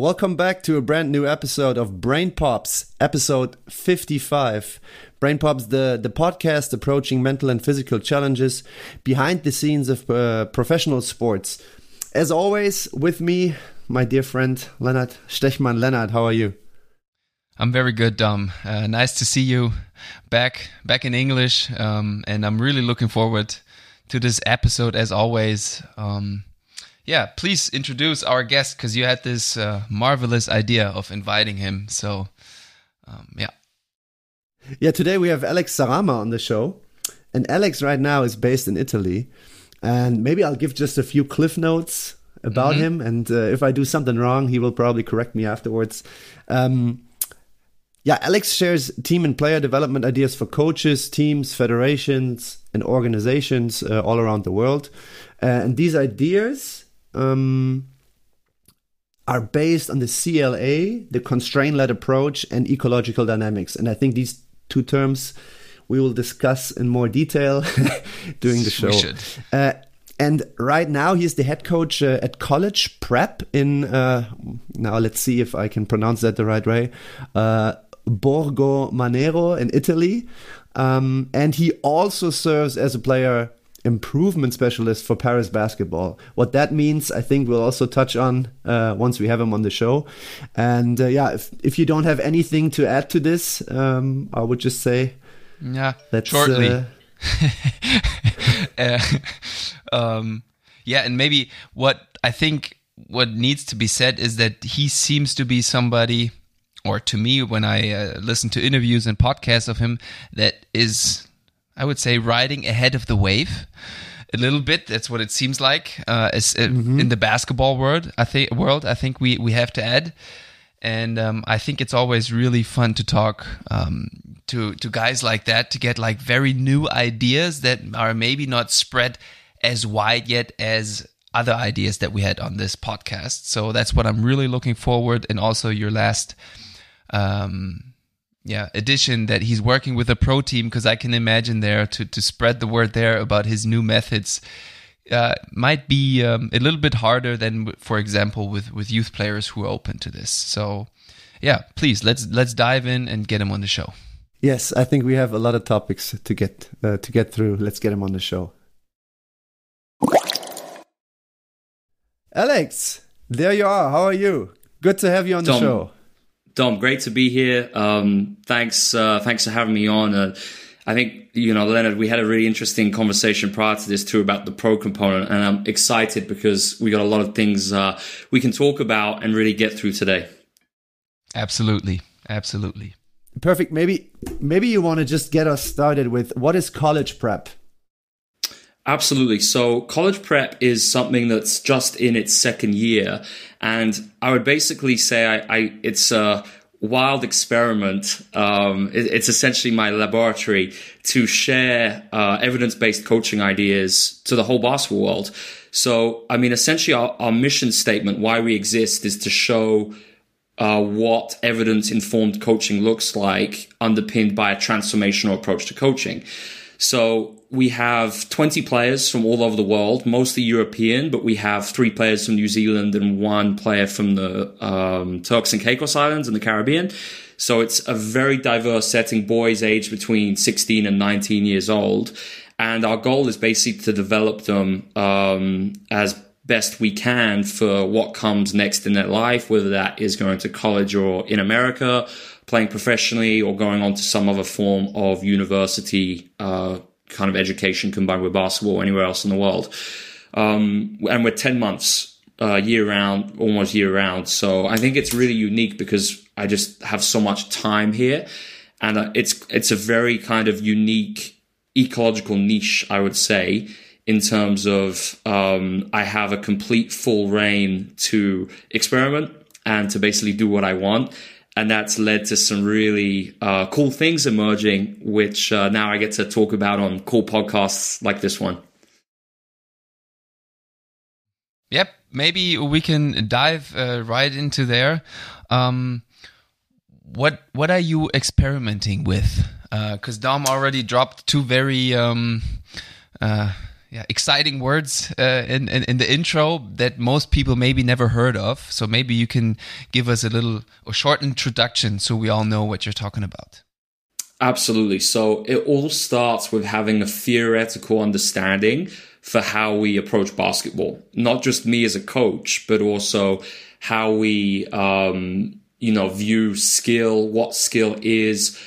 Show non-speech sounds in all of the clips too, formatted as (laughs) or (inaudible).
Welcome back to a brand new episode of Brain Pops, episode 55. Brain Pops, the, the podcast approaching mental and physical challenges behind the scenes of uh, professional sports. As always, with me, my dear friend Leonard Stechmann. Leonard, how are you? I'm very good, Dom. Uh, nice to see you back back in English, um, and I'm really looking forward to this episode as always. Um, yeah, please introduce our guest because you had this uh, marvelous idea of inviting him. So, um, yeah. Yeah, today we have Alex Sarama on the show. And Alex right now is based in Italy. And maybe I'll give just a few cliff notes about mm-hmm. him. And uh, if I do something wrong, he will probably correct me afterwards. Um, yeah, Alex shares team and player development ideas for coaches, teams, federations, and organizations uh, all around the world. Uh, and these ideas um, are based on the CLA, the constraint led approach, and ecological dynamics. And I think these two terms we will discuss in more detail (laughs) during the show. Uh, and right now, he's the head coach uh, at College Prep in, uh, now let's see if I can pronounce that the right way, uh, Borgomanero in Italy. Um, and he also serves as a player improvement specialist for Paris basketball. What that means, I think we'll also touch on uh, once we have him on the show. And uh, yeah, if, if you don't have anything to add to this, um, I would just say, yeah, that's shortly. Uh, (laughs) uh, um, yeah, and maybe what I think what needs to be said is that he seems to be somebody, or to me, when I uh, listen to interviews and podcasts of him, that is I would say, riding ahead of the wave a little bit. That's what it seems like. Uh, as, uh, mm-hmm. in the basketball world, I think world, I think we we have to add, and um, I think it's always really fun to talk um, to to guys like that to get like very new ideas that are maybe not spread as wide yet as other ideas that we had on this podcast. So that's what I'm really looking forward, and also your last. Um, yeah addition that he's working with a pro team because I can imagine there to to spread the word there about his new methods uh, might be um, a little bit harder than for example with with youth players who are open to this. So yeah, please let's let's dive in and get him on the show. Yes, I think we have a lot of topics to get uh, to get through. Let's get him on the show. Alex, there you are. How are you? Good to have you on Tom, the show. Dom, great to be here. Um, thanks, uh, thanks for having me on. Uh, I think you know, Leonard, we had a really interesting conversation prior to this too about the pro component, and I'm excited because we got a lot of things uh, we can talk about and really get through today. Absolutely, absolutely. Perfect. Maybe, maybe you want to just get us started with what is college prep. Absolutely. So college prep is something that's just in its second year. And I would basically say I, I it's a wild experiment. Um, it, it's essentially my laboratory to share uh, evidence-based coaching ideas to the whole basketball world. So, I mean, essentially our, our mission statement, why we exist is to show uh, what evidence informed coaching looks like underpinned by a transformational approach to coaching. So we have 20 players from all over the world, mostly European, but we have three players from New Zealand and one player from the um, Turks and Caicos Islands in the Caribbean. So it's a very diverse setting, boys aged between 16 and 19 years old. And our goal is basically to develop them um, as best we can for what comes next in their life, whether that is going to college or in America playing professionally or going on to some other form of university uh, kind of education combined with basketball or anywhere else in the world. Um, and we're 10 months uh, year round, almost year round. So I think it's really unique because I just have so much time here. And uh, it's, it's a very kind of unique ecological niche, I would say, in terms of um, I have a complete full reign to experiment and to basically do what I want and that's led to some really uh, cool things emerging, which uh, now I get to talk about on cool podcasts like this one. Yep, maybe we can dive uh, right into there. Um, what what are you experimenting with? Because uh, Dom already dropped two very um, uh, yeah, exciting words uh, in, in, in the intro that most people maybe never heard of. So maybe you can give us a little a short introduction so we all know what you're talking about. Absolutely. So it all starts with having a theoretical understanding for how we approach basketball. Not just me as a coach, but also how we, um, you know, view skill, what skill is,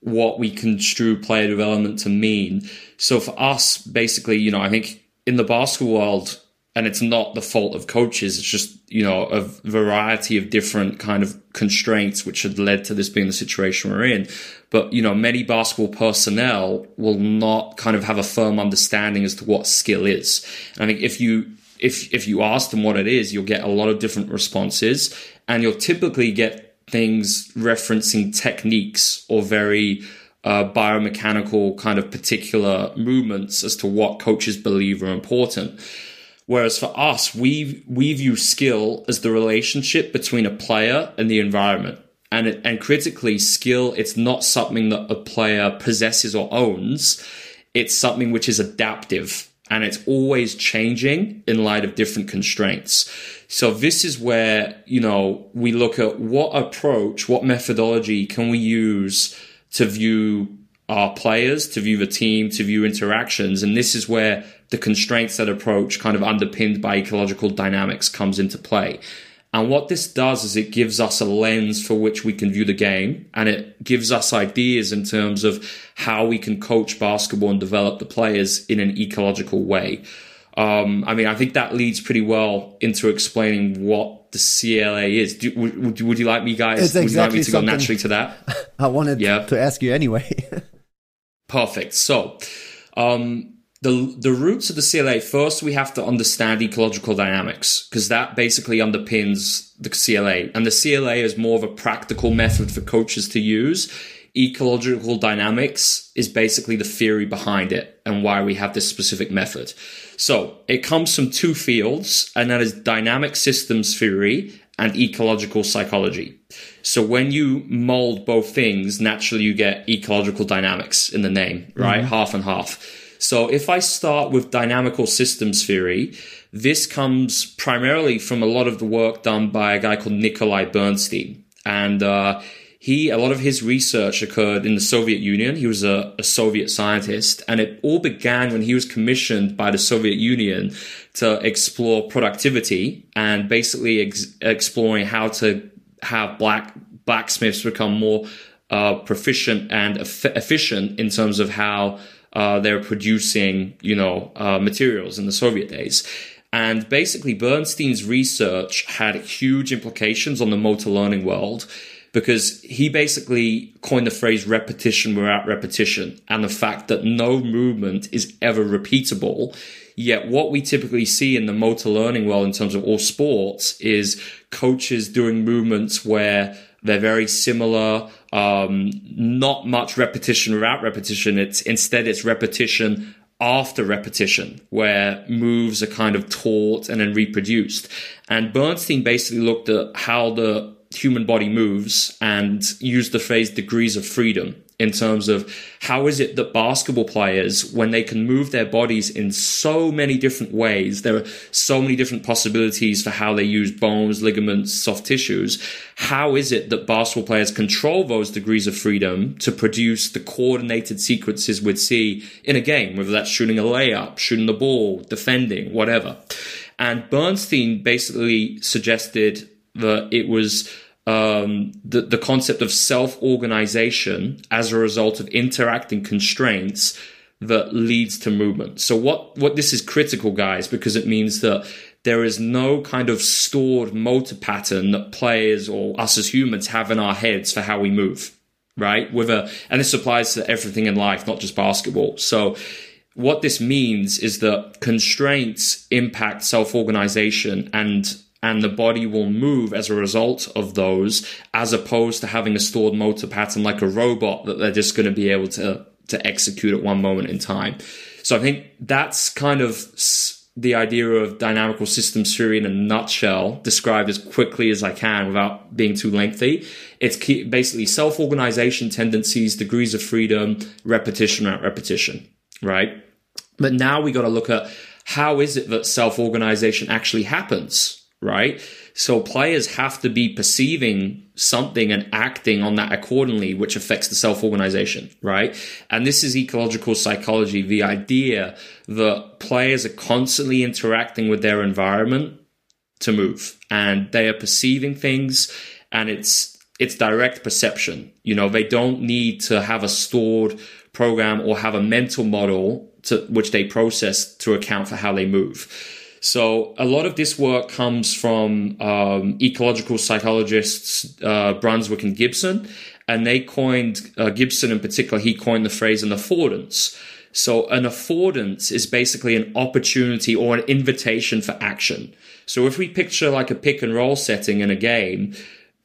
what we construe player development to mean. So for us, basically, you know, I think in the basketball world, and it's not the fault of coaches, it's just, you know, a variety of different kind of constraints which had led to this being the situation we're in. But, you know, many basketball personnel will not kind of have a firm understanding as to what skill is. And I think if you if if you ask them what it is, you'll get a lot of different responses, and you'll typically get things referencing techniques or very uh, biomechanical kind of particular movements as to what coaches believe are important. Whereas for us, we we view skill as the relationship between a player and the environment. And and critically, skill it's not something that a player possesses or owns. It's something which is adaptive and it's always changing in light of different constraints. So this is where, you know, we look at what approach, what methodology can we use to view our players, to view the team, to view interactions. And this is where the constraints-led approach kind of underpinned by ecological dynamics comes into play. And what this does is it gives us a lens for which we can view the game and it gives us ideas in terms of how we can coach basketball and develop the players in an ecological way. Um, I mean, I think that leads pretty well into explaining what the CLA is. Do, would, would, you like me, guys? It's would you like me to go naturally to that? (laughs) I wanted yeah. to ask you anyway. (laughs) Perfect. So, um, the the roots of the CLA first we have to understand ecological dynamics because that basically underpins the CLA and the CLA is more of a practical method for coaches to use. Ecological dynamics is basically the theory behind it and why we have this specific method. So it comes from two fields and that is dynamic systems theory and ecological psychology. So when you mold both things naturally you get ecological dynamics in the name right? Mm-hmm. half and half so if I start with dynamical systems theory, this comes primarily from a lot of the work done by a guy called Nikolai Bernstein. And uh, he, a lot of his research occurred in the Soviet Union. He was a, a, Soviet scientist, and it all began when he was commissioned by the Soviet Union to explore productivity and basically ex- exploring how to have black blacksmiths become more uh, proficient and efficient in terms of how uh, they're producing, you know, uh, materials in the Soviet days. And basically, Bernstein's research had huge implications on the motor learning world because he basically coined the phrase repetition without repetition and the fact that no movement is ever repeatable. Yet what we typically see in the motor learning world in terms of all sports is coaches doing movements where they're very similar. Um, not much repetition without repetition. It's instead it's repetition after repetition, where moves are kind of taught and then reproduced. And Bernstein basically looked at how the human body moves and used the phrase degrees of freedom in terms of how is it that basketball players, when they can move their bodies in so many different ways, there are so many different possibilities for how they use bones, ligaments, soft tissues. How is it that basketball players control those degrees of freedom to produce the coordinated sequences we'd see in a game, whether that's shooting a layup, shooting the ball, defending, whatever. And Bernstein basically suggested that it was um, the, the concept of self organization as a result of interacting constraints that leads to movement. So what, what this is critical, guys, because it means that there is no kind of stored motor pattern that players or us as humans have in our heads for how we move, right? With a, and this applies to everything in life, not just basketball. So what this means is that constraints impact self organization and and the body will move as a result of those, as opposed to having a stored motor pattern like a robot that they're just going to be able to to execute at one moment in time. So I think that's kind of the idea of dynamical systems theory in a nutshell, described as quickly as I can without being too lengthy. It's basically self organization tendencies, degrees of freedom, repetition at repetition, right? But now we got to look at how is it that self organization actually happens, right? So players have to be perceiving something and acting on that accordingly, which affects the self organization, right? And this is ecological psychology, the idea that players are constantly interacting with their environment to move and they are perceiving things and it's, it's direct perception. You know, they don't need to have a stored program or have a mental model to which they process to account for how they move. So a lot of this work comes from um, ecological psychologists uh, Brunswik and Gibson, and they coined uh, Gibson in particular. He coined the phrase an affordance. So an affordance is basically an opportunity or an invitation for action. So if we picture like a pick and roll setting in a game,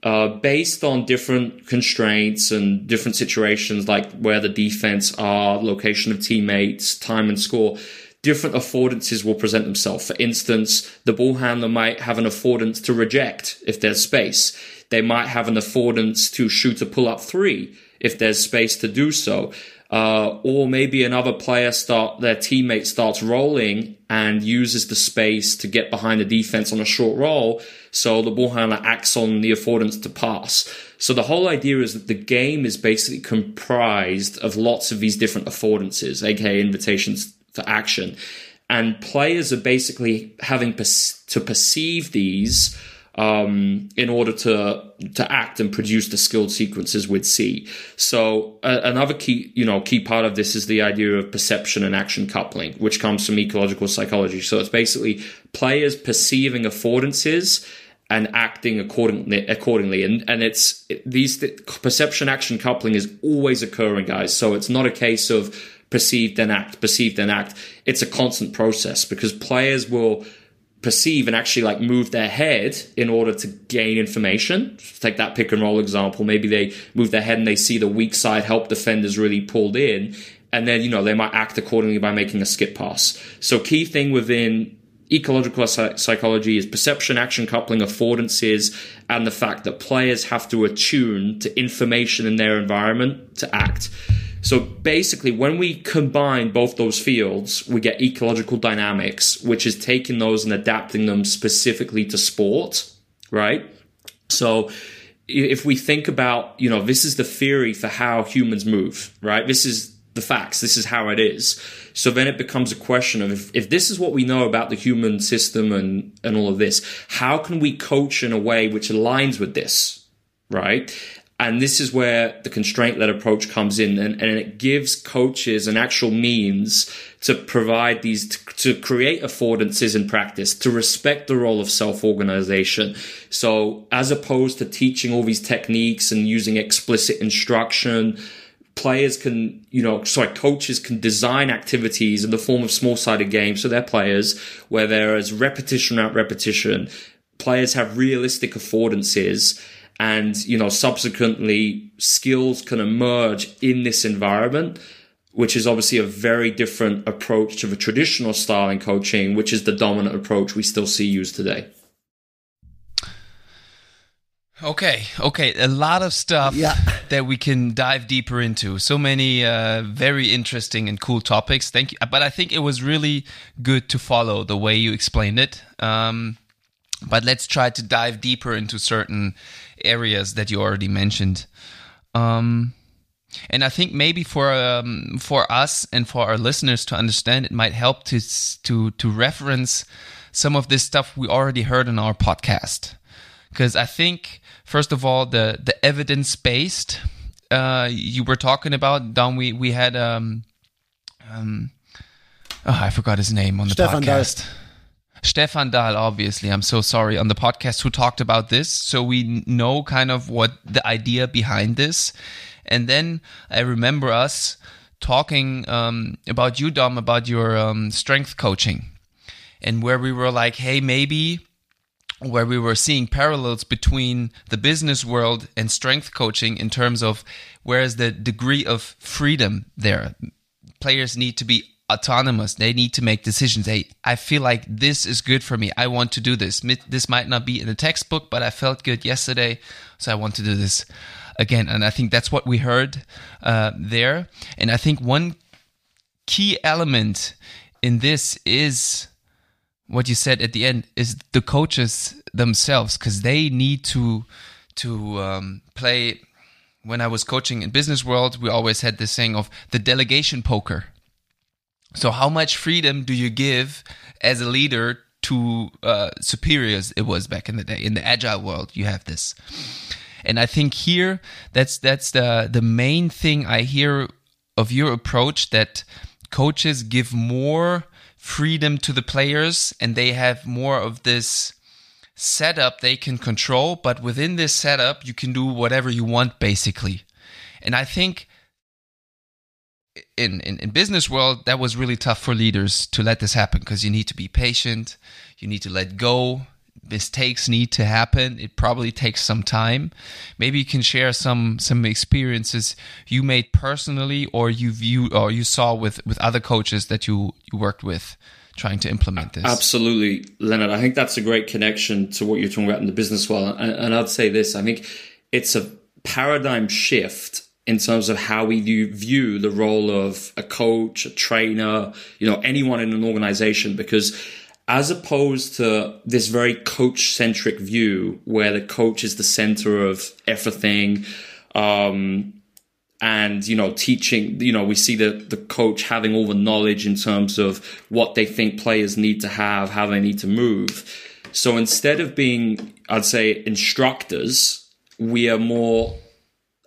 uh, based on different constraints and different situations, like where the defense are, location of teammates, time and score, different affordances will present themselves. For instance, the ball handler might have an affordance to reject if there's space. They might have an affordance to shoot a pull up three if there's space to do so. Uh, or maybe another player start their teammate starts rolling and uses the space to get behind the defense on a short roll. So the ball handler acts on the affordance to pass. So the whole idea is that the game is basically comprised of lots of these different affordances, aka invitations for action. And players are basically having to perceive these um, in order to to act and produce the skilled sequences with C. So uh, another key, you know, key part of this is the idea of perception and action coupling, which comes from ecological psychology. So it's basically players perceiving affordances and acting accordingly accordingly and and it's these th- perception action coupling is always occurring guys so it's not a case of perceived then act, perceived then act. It's a constant process because players will perceive and actually like move their head in order to gain information. Take that pick and roll example. Maybe they move their head and they see the weak side help defenders really pulled in. And then, you know, they might act accordingly by making a skip pass. So key thing within ecological psychology is perception action coupling affordances and the fact that players have to attune to information in their environment to act. So basically, when we combine both those fields, we get ecological dynamics, which is taking those and adapting them specifically to sport, right? So if we think about, you know, this is the theory for how humans move, right? This is the facts. This is how it is. So then it becomes a question of if, if this is what we know about the human system and, and all of this, how can we coach in a way which aligns with this? Right. And this is where the constraint led approach comes in and, and it gives coaches an actual means to provide these, to, to create affordances in practice, to respect the role of self organization. So as opposed to teaching all these techniques and using explicit instruction, players can, you know, sorry, coaches can design activities in the form of small sided games for their players where there is repetition at repetition. Players have realistic affordances and you know subsequently skills can emerge in this environment which is obviously a very different approach to the traditional style in coaching which is the dominant approach we still see used today Okay, okay, a lot of stuff yeah. (laughs) that we can dive deeper into. So many uh, very interesting and cool topics. Thank you. But I think it was really good to follow the way you explained it. Um, but let's try to dive deeper into certain areas that you already mentioned. Um, and I think maybe for um, for us and for our listeners to understand, it might help to to to reference some of this stuff we already heard in our podcast. Because I think, first of all, the the evidence based uh, you were talking about, Dom. We we had um, um, oh, I forgot his name on the Stefan podcast. Stefan Dahl, obviously, I'm so sorry, on the podcast who talked about this. So we know kind of what the idea behind this. And then I remember us talking um, about you, Dom, about your um, strength coaching, and where we were like, hey, maybe where we were seeing parallels between the business world and strength coaching in terms of where is the degree of freedom there. Players need to be autonomous. They need to make decisions. Hey, I feel like this is good for me. I want to do this. This might not be in the textbook, but I felt good yesterday, so I want to do this again. And I think that's what we heard uh, there. And I think one key element in this is what you said at the end is the coaches themselves because they need to to um, play when i was coaching in business world we always had this saying of the delegation poker so how much freedom do you give as a leader to uh, superiors it was back in the day in the agile world you have this. And i think here that's that's the the main thing i hear of your approach that coaches give more freedom to the players and they have more of this setup they can control but within this setup you can do whatever you want basically. And i think in, in, in business world that was really tough for leaders to let this happen because you need to be patient. You need to let go. Mistakes need to happen. It probably takes some time. Maybe you can share some some experiences you made personally or you view or you saw with with other coaches that you you worked with trying to implement this. Absolutely leonard. I think that's a great connection to what you're talking about in the business world. And, and i'd say this i think it's a paradigm shift in terms of how we view the role of a coach a trainer you know anyone in an organization because as opposed to this very coach centric view where the coach is the center of everything. Um, and you know teaching you know we see the the coach having all the knowledge in terms of what they think players need to have how they need to move so instead of being i'd say instructors we are more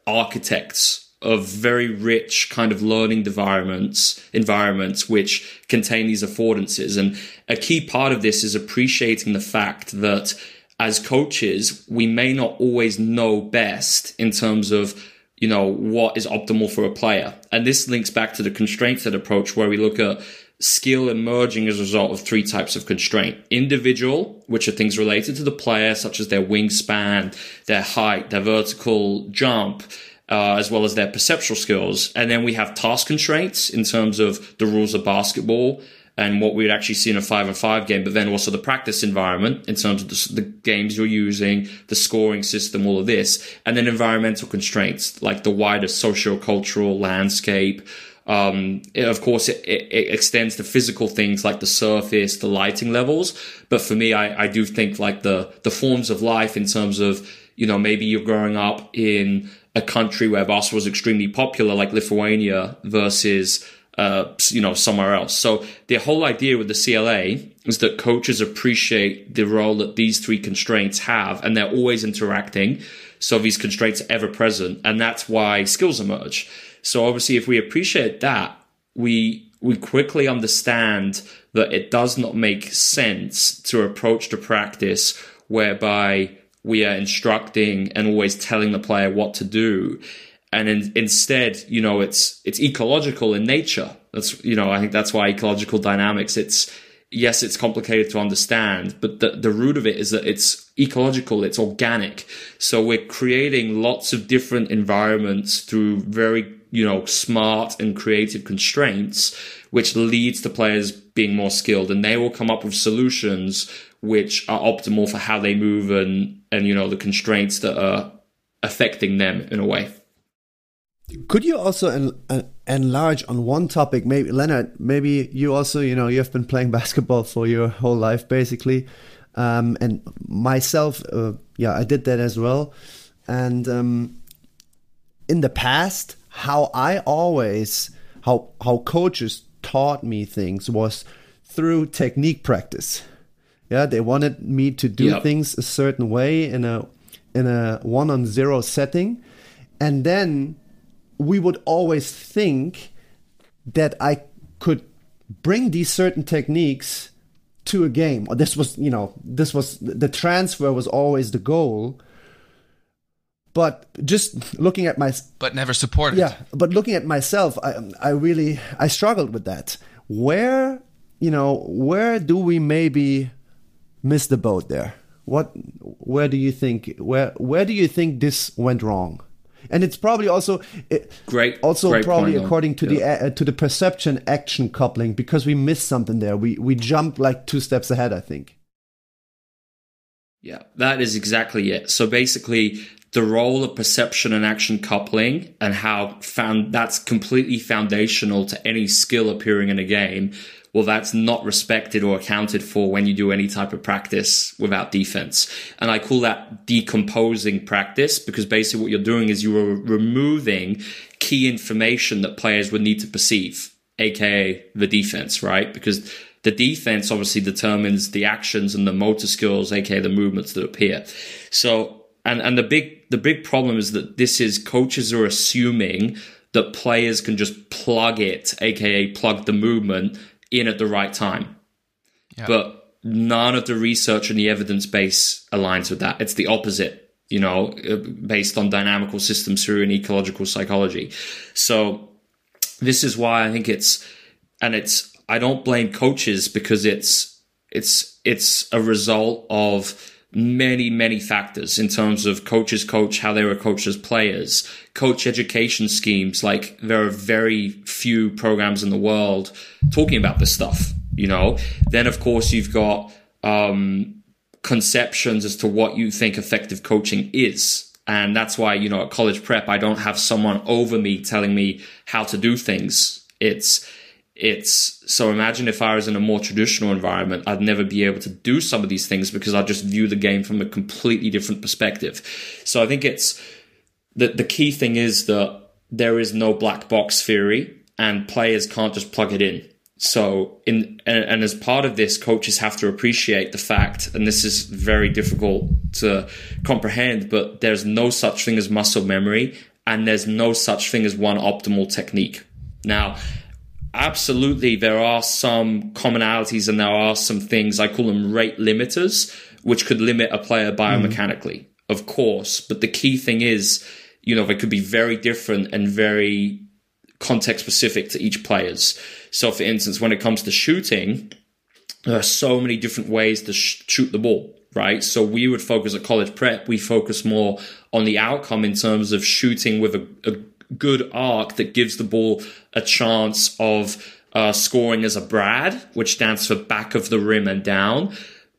architects of very rich kind of learning environments environments which contain these affordances. And a key part of this is appreciating the fact that as coaches we may not always know best in terms of you know what is optimal for a player. And this links back to the constraints-led approach where we look at skill emerging as a result of three types of constraint individual which are things related to the player such as their wingspan their height their vertical jump uh, as well as their perceptual skills. And then we have task constraints in terms of the rules of basketball and what we would actually see in a five and five game, but then also the practice environment in terms of the, the, games you're using, the scoring system, all of this, and then environmental constraints like the wider social cultural landscape. Um, it, of course, it, it, extends to physical things like the surface, the lighting levels. But for me, I, I do think like the the forms of life in terms of you know maybe you're growing up in a country where basketball was extremely popular, like Lithuania, versus uh, you know somewhere else. So the whole idea with the CLA is that coaches appreciate the role that these three constraints have, and they're always interacting. So these constraints are ever present, and that's why skills emerge. So obviously, if we appreciate that, we we quickly understand that it does not make sense to approach the practice whereby we are instructing and always telling the player what to do. And in, instead, you know, it's, it's ecological in nature. That's, you know, I think that's why ecological dynamics, it's, yes, it's complicated to understand, but the, the root of it is that it's ecological, it's organic. So we're creating lots of different environments through very, you know, smart and creative constraints, which leads to players being more skilled and they will come up with solutions which are optimal for how they move and and you know the constraints that are affecting them in a way. Could you also en- en- enlarge on one topic? Maybe Leonard, maybe you also, you know, you have been playing (laughs) basketball for your whole life, basically, um, and myself, uh, yeah, I did that as well. And um, in the past, how I always, how how coaches taught me things was through technique practice. Yeah, they wanted me to do yep. things a certain way in a in a one on zero setting, and then we would always think that I could bring these certain techniques to a game. Or this was, you know, this was the transfer was always the goal. But just looking at my, but never supported. Yeah, but looking at myself, I, I really, I struggled with that. Where, you know, where do we maybe miss the boat there. What? Where do you think? Where? Where do you think this went wrong? And it's probably also great. Also, great probably point, according to yeah. the uh, to the perception action coupling because we missed something there. We we jumped like two steps ahead. I think. Yeah, that is exactly it. So basically, the role of perception and action coupling and how found that's completely foundational to any skill appearing in a game well, that's not respected or accounted for when you do any type of practice without defense. And I call that decomposing practice because basically what you're doing is you are removing key information that players would need to perceive, aka the defense, right? Because the defense obviously determines the actions and the motor skills, aka the movements that appear. So, and, and the big, the big problem is that this is coaches are assuming that players can just plug it, aka plug the movement in at the right time. Yeah. But none of the research and the evidence base aligns with that. It's the opposite, you know, uh, based on dynamical systems theory and ecological psychology. So this is why I think it's, and it's, I don't blame coaches because it's, it's, it's a result of many, many factors in terms of coaches coach, how they were coached as players, coach education schemes. Like there are very few programs in the world talking about this stuff, you know? Then of course you've got, um, conceptions as to what you think effective coaching is. And that's why, you know, at college prep, I don't have someone over me telling me how to do things. It's, it's so imagine if I was in a more traditional environment, I'd never be able to do some of these things because I just view the game from a completely different perspective. So I think it's the the key thing is that there is no black box theory and players can't just plug it in. So in and, and as part of this, coaches have to appreciate the fact, and this is very difficult to comprehend, but there's no such thing as muscle memory and there's no such thing as one optimal technique. Now, absolutely there are some commonalities and there are some things I call them rate limiters, which could limit a player biomechanically, mm. of course. But the key thing is, you know, they could be very different and very context specific to each player's. So, for instance, when it comes to shooting, there are so many different ways to sh- shoot the ball right? So we would focus at college prep, we focus more on the outcome in terms of shooting with a, a good arc that gives the ball a chance of uh, scoring as a Brad, which stands for back of the rim and down.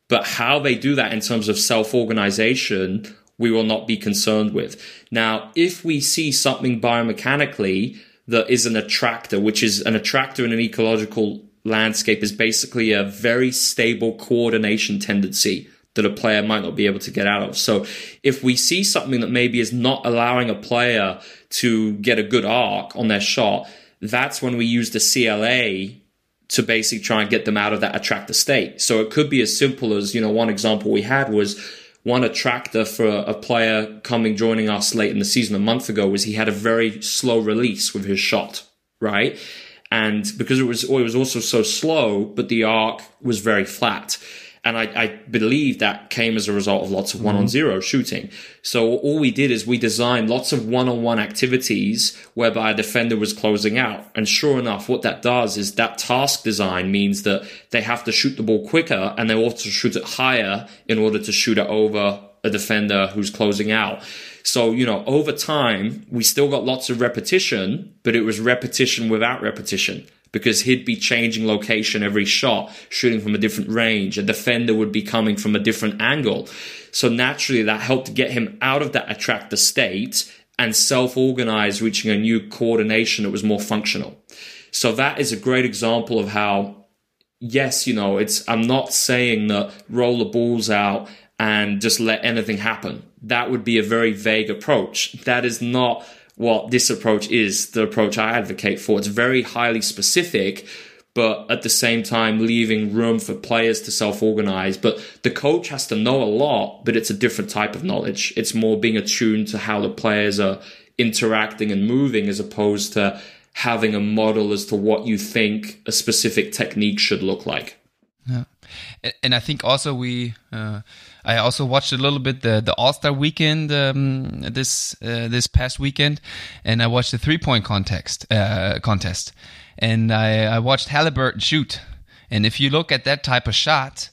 But how they do that in terms of self organization, we will not be concerned with. Now, if we see something biomechanically that is an attractor, which is an attractor in an ecological landscape, is basically a very stable coordination tendency that a player might not be able to get out of. So if we see something that maybe is not allowing a player to get a good arc on their shot, that's when we use the CLA to basically try and get them out of that attractor state. So it could be as simple as, you know, one example we had was one attractor for a player coming joining us late in the season a month ago was he had a very slow release with his shot, right? And because it was it was also so slow, but the arc was very flat. And I, I, believe that came as a result of lots of one on mm-hmm. zero shooting. So all we did is we designed lots of one on one activities whereby a defender was closing out. And sure enough, what that does is that task design means that they have to shoot the ball quicker and they also shoot it higher in order to shoot it over a defender who's closing out. So, you know, over time, we still got lots of repetition, but it was repetition without repetition because he'd be changing location every shot, shooting from a different range. A defender would be coming from a different angle. So naturally, that helped get him out of that attractor state and self organize, reaching a new coordination that was more functional. So that is a great example of how, yes, you know, it's, I'm not saying that roll the balls out and just let anything happen. That would be a very vague approach. That is not what this approach is the approach I advocate for. It's very highly specific, but at the same time leaving room for players to self-organize. But the coach has to know a lot, but it's a different type of knowledge. It's more being attuned to how the players are interacting and moving as opposed to having a model as to what you think a specific technique should look like. Yeah. And I think also we, uh, I also watched a little bit the the All Star Weekend um, this uh, this past weekend, and I watched the three point contest uh, contest, and I, I watched Haliburton shoot. And if you look at that type of shot,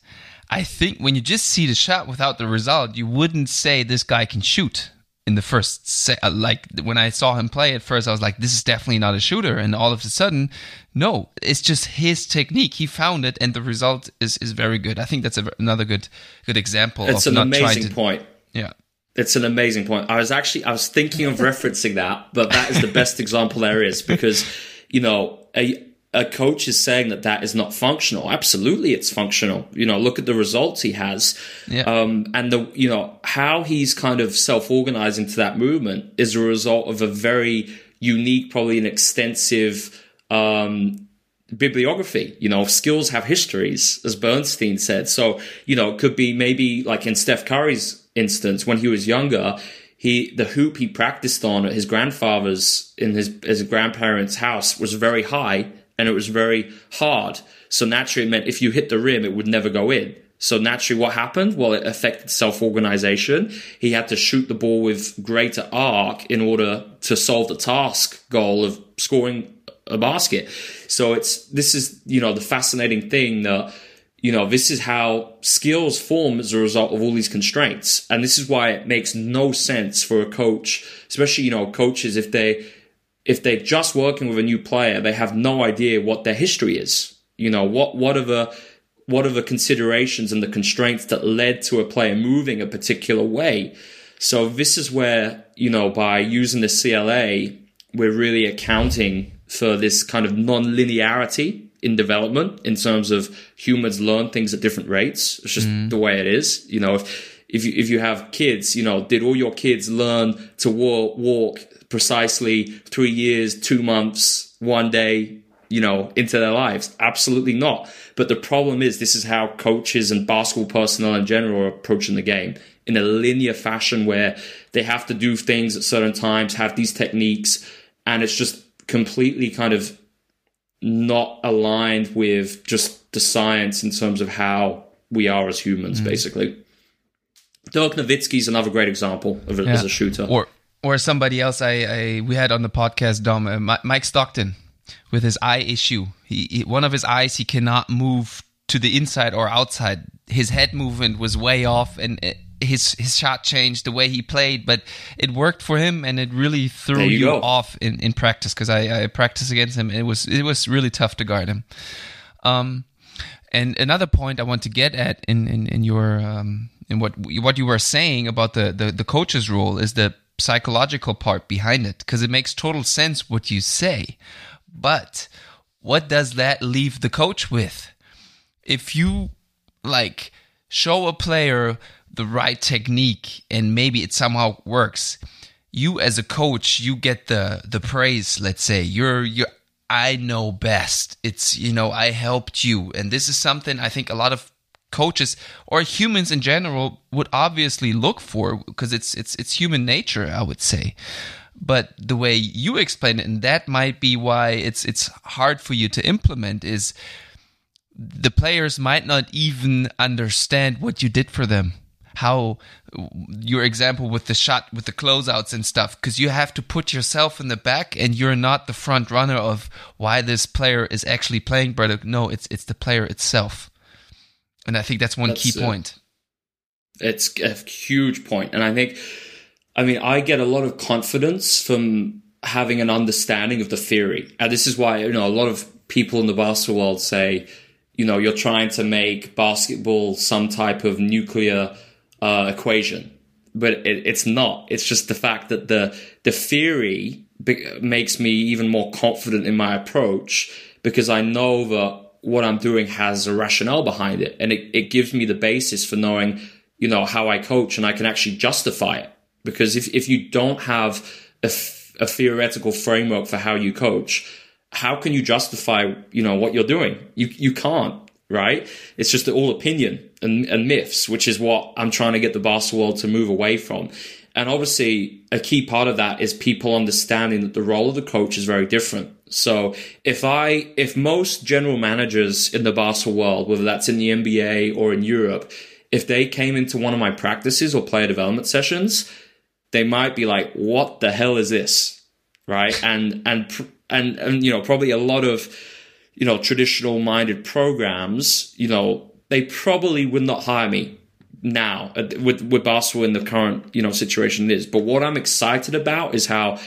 I think when you just see the shot without the result, you wouldn't say this guy can shoot in the first se- uh, like when I saw him play at first I was like this is definitely not a shooter. And all of a sudden no it's just his technique. He found it and the result is is very good. I think that's a, another good good example it's an amazing to, point. Yeah. It's an amazing point. I was actually I was thinking of referencing that, but that is the best (laughs) example there is because you know a a coach is saying that that is not functional. Absolutely, it's functional. You know, look at the results he has, Yeah. um, and the you know how he's kind of self organizing to that movement is a result of a very unique, probably an extensive um, bibliography. You know, skills have histories, as Bernstein said. So, you know, it could be maybe like in Steph Curry's instance, when he was younger, he the hoop he practiced on at his grandfather's in his his grandparents' house was very high and it was very hard. So naturally it meant if you hit the rim, it would never go in. So naturally what happened? Well, it affected self-organization. He had to shoot the ball with greater arc in order to solve the task goal of scoring a basket. So it's this is you know the fascinating thing that you know this is how skills form as a result of all these constraints, and this is why it makes no sense for a coach, especially you know coaches if they if they're just working with a new player, they have no idea what their history is. You know what what are the what are the considerations and the constraints that led to a player moving a particular way. So this is where you know by using the CLA, we're really accounting for this kind of non-linearity in development in terms of humans learn things at different rates. It's just mm. the way it is. You know, if if you if you have kids, you know, did all your kids learn to walk walk precisely three years, two months, one day, you know, into their lives? Absolutely not. But the problem is this is how coaches and basketball personnel in general are approaching the game in a linear fashion where they have to do things at certain times, have these techniques, and it's just completely kind of not aligned with just the science in terms of how we are as humans, mm-hmm. basically. Dirk Nowitzki is another great example of it as a shooter. Or or somebody else I, I we had on the podcast, Dom, uh, Mike Stockton, with his eye issue. He, he one of his eyes he cannot move to the inside or outside. His head movement was way off, and it, his his shot changed the way he played, but it worked for him, and it really threw There you you, off in, in practice because I, I practiced against him. It was it was really tough to guard him. Um, and another point I want to get at in in, in your um, in what what you were saying about the the, the coach's role is the psychological part behind it because it makes total sense what you say, but what does that leave the coach with? If you like show a player the right technique and maybe it somehow works, you as a coach you get the the praise. Let's say you're you're I know best. It's, you know, I helped you. And this is something I think a lot of coaches or humans in general would obviously look for because it's it's it's human nature, I would say. But the way you explain it, and that might be why it's it's hard for you to implement, is the players might not even understand what you did for them. How your example with the shot, with the closeouts and stuff, because you have to put yourself in the back, and you're not the front runner of why this player is actually playing better. Uh, no, it's it's the player itself, and I think that's one That's key it. point. It's a huge point. And I think, I mean, I get a lot of confidence from having an understanding of the theory. And this is why, you know, a lot of people in the basketball world say, you know, you're trying to make basketball some type of nuclear uh, equation. But it, it's not. It's just the fact that the the theory be- makes me even more confident in my approach because I know that what I'm doing has a rationale behind it, and it, it gives me the basis for knowing, you know, how I coach, and I can actually justify it. Because if if you don't have a, a theoretical framework for how you coach, how can you justify, you know, what you're doing? You you can't, right? It's just all opinion and, and myths, which is what I'm trying to get the basketball world to move away from. And obviously, a key part of that is people understanding that the role of the coach is very different. So if I, if most general managers in the basketball world, whether that's in the NBA or in Europe, if they came into one of my practices or player development sessions, they might be like, "What the hell is this?" Right? (laughs) And and and and you know, probably a lot of you know traditional minded programs, you know, they probably would not hire me now uh, with with basketball in the current you know situation it is. But what I'm excited about is how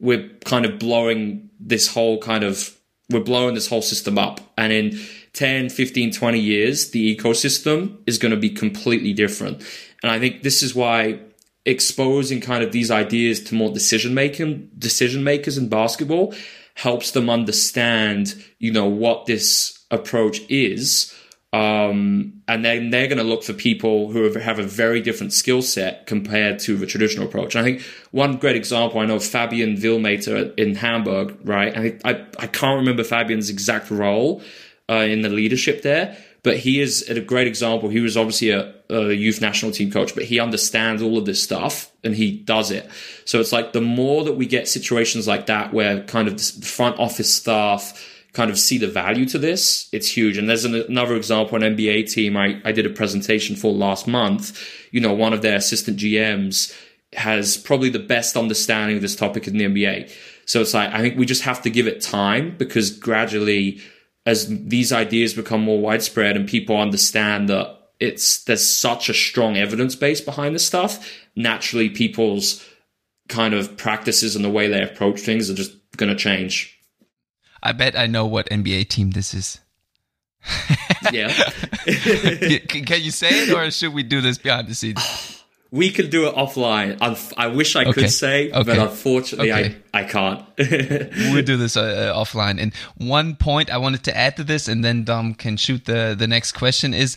we're kind of blowing this whole kind of we're blowing this whole system up and in 10 15 20 years the ecosystem is going to be completely different and i think this is why exposing kind of these ideas to more decision making decision makers in basketball helps them understand, you know, what this approach is. Um, and then they're going to look for people who have a very different skill set compared to the traditional approach. And I think one great example, I know Fabian Willmater in Hamburg, right? I, I, I can't remember Fabian's exact role uh, in the leadership there, but he is a great example. He was obviously a, a, youth national team coach, but he understands all of this stuff and he does it. So it's like the more that we get situations like that where kind of the front office staff kind of see the value to this, it's huge. And there's an, another example, an NBA team I, I did a presentation for last month. You know, one of their assistant GMs has probably the best understanding of this topic in the NBA. So it's like, I think we just have to give it time because gradually as these ideas become more widespread and people understand that it's there's such a strong evidence base behind this stuff, naturally people's kind of practices and the way they approach things are just going to change. I bet I know what NBA team this is. yeah. (laughs) can, can you say it or should we do this behind the scenes? We can do it offline. i i wish I okay. could say, okay. but unfortunately, okay. I, I can't. we'll do this uh, uh, offline. And one point I wanted to add to this, and then Dom can shoot the, the next question is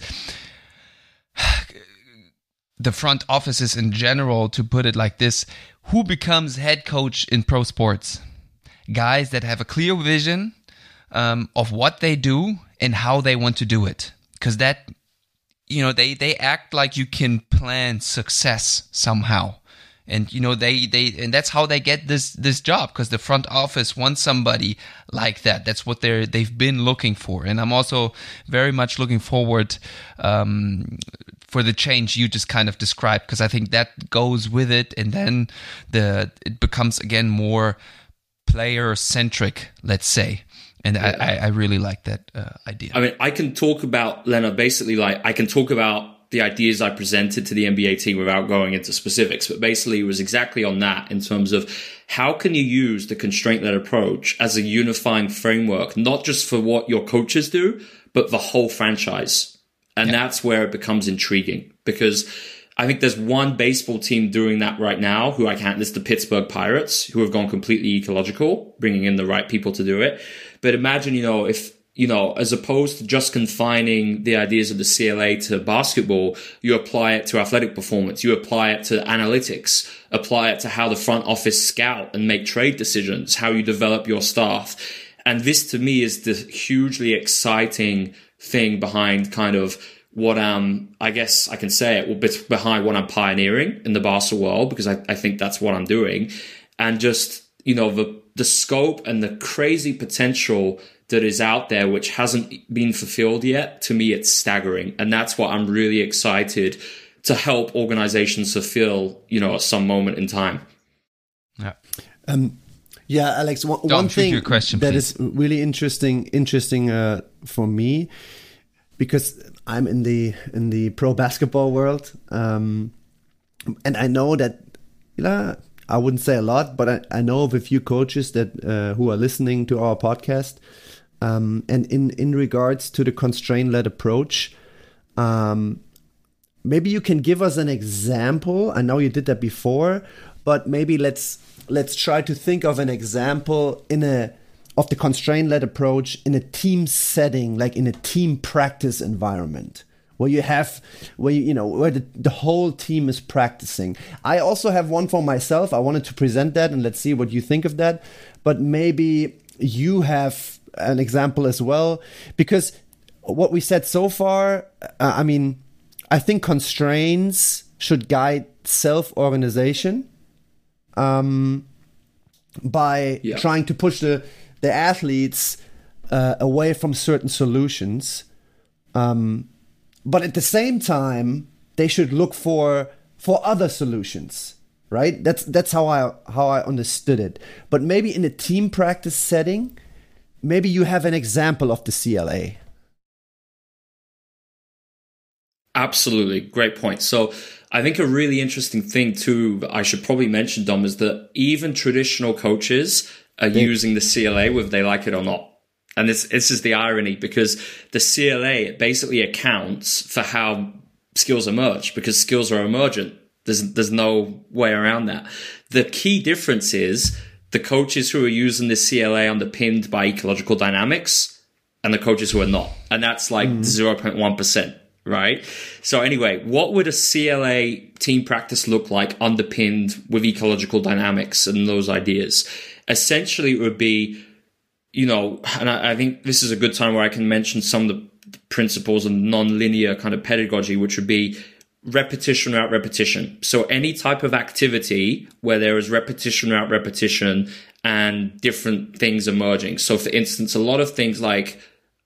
(sighs) the front offices in general, to put it like this who becomes head coach in pro sports? Guys that have a clear vision um, of what they do and how they want to do it. Because that you know they they act like you can plan success somehow. And you know they they and that's how they get this this job because the front office wants somebody like that. That's what they're they've been looking for. And i'm also very much looking forward um, for the change you just kind of described because i think that goes with it. And then the it becomes again more player centric let's say and yeah. I, I really like that uh, idea. I mean, I can talk about Leonard. Basically, like I can talk about the ideas I presented to the NBA team without going into specifics, but basically, it was exactly on that in terms of how can you use the constraint-led approach as a unifying framework, not just for what your coaches do, but the whole franchise. And yeah. that's where it becomes intriguing because I think there's one baseball team doing that right now who I can't list the Pittsburgh Pirates who have gone completely ecological, bringing in the right people to do it. But imagine, you know, if you know, as opposed to just confining the ideas of the CLA to basketball, you apply it to athletic performance, you apply it to analytics, apply it to how the front office scout and make trade decisions, how you develop your staff. And this to me is the hugely exciting thing behind kind of what um I guess I can say it well behind what I'm pioneering in the basketball world because I, I think that's what I'm doing. And just, you know, the the scope and the crazy potential that is out there, which hasn't been fulfilled yet, to me, it's staggering. And that's what I'm really excited to help organizations fulfill, you know, at some moment in time. Yeah. Um, yeah, Alex. One, one thing question, that is really interesting, interesting uh, for me, because I'm in the in the pro basketball world, um, and I know that you know, I wouldn't say a lot, but I, I know of a few coaches that uh, who are listening to our podcast. Um, and in in regards to the constraint led approach, um, maybe you can give us an example. I know you did that before, but maybe let's let's try to think of an example in a of the constraint led approach in a team setting, like in a team practice environment where you have where you, you know where the, the whole team is practicing. I also have one for myself. I wanted to present that and let's see what you think of that. But maybe you have an example as well because what we said so far uh, i mean i think constraints should guide self organization um, by yeah. trying to push the the athletes uh, away from certain solutions um, but at the same time they should look for for other solutions right? That's that's how i how i understood it. But maybe in a team practice setting maybe you have an example of the cla absolutely. Great point. So i think a really interesting thing too i should probably mention dom is that even traditional coaches are using the cla whether they like it or not and this this is the irony because the CLA basically accounts for how skills emerge because skills are emergent. There's there's no way around that. The key difference is the coaches who are using the CLA underpinned by ecological dynamics and the coaches who are not. And that's like hmm. 0.1%, right? So anyway, what would a CLA team practice look like underpinned with ecological dynamics and those ideas? Essentially, it would be, you know, and I, I think this is a good time where I can mention some of the principles of non-linear kind of pedagogy, which would be repetition without repetition. So any type of activity where there is repetition without repetition and different things emerging. So for instance, a lot of things like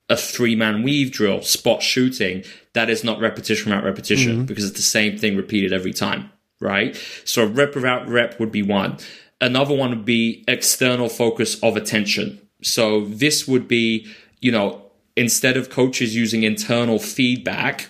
a three man weave drill, spot shooting, that is not repetition without repetition mm-hmm. because it's the same thing repeated every time, right? So rep without rep would be one. Another one would be external focus of attention. So this would be, you know, instead of coaches using internal feedback,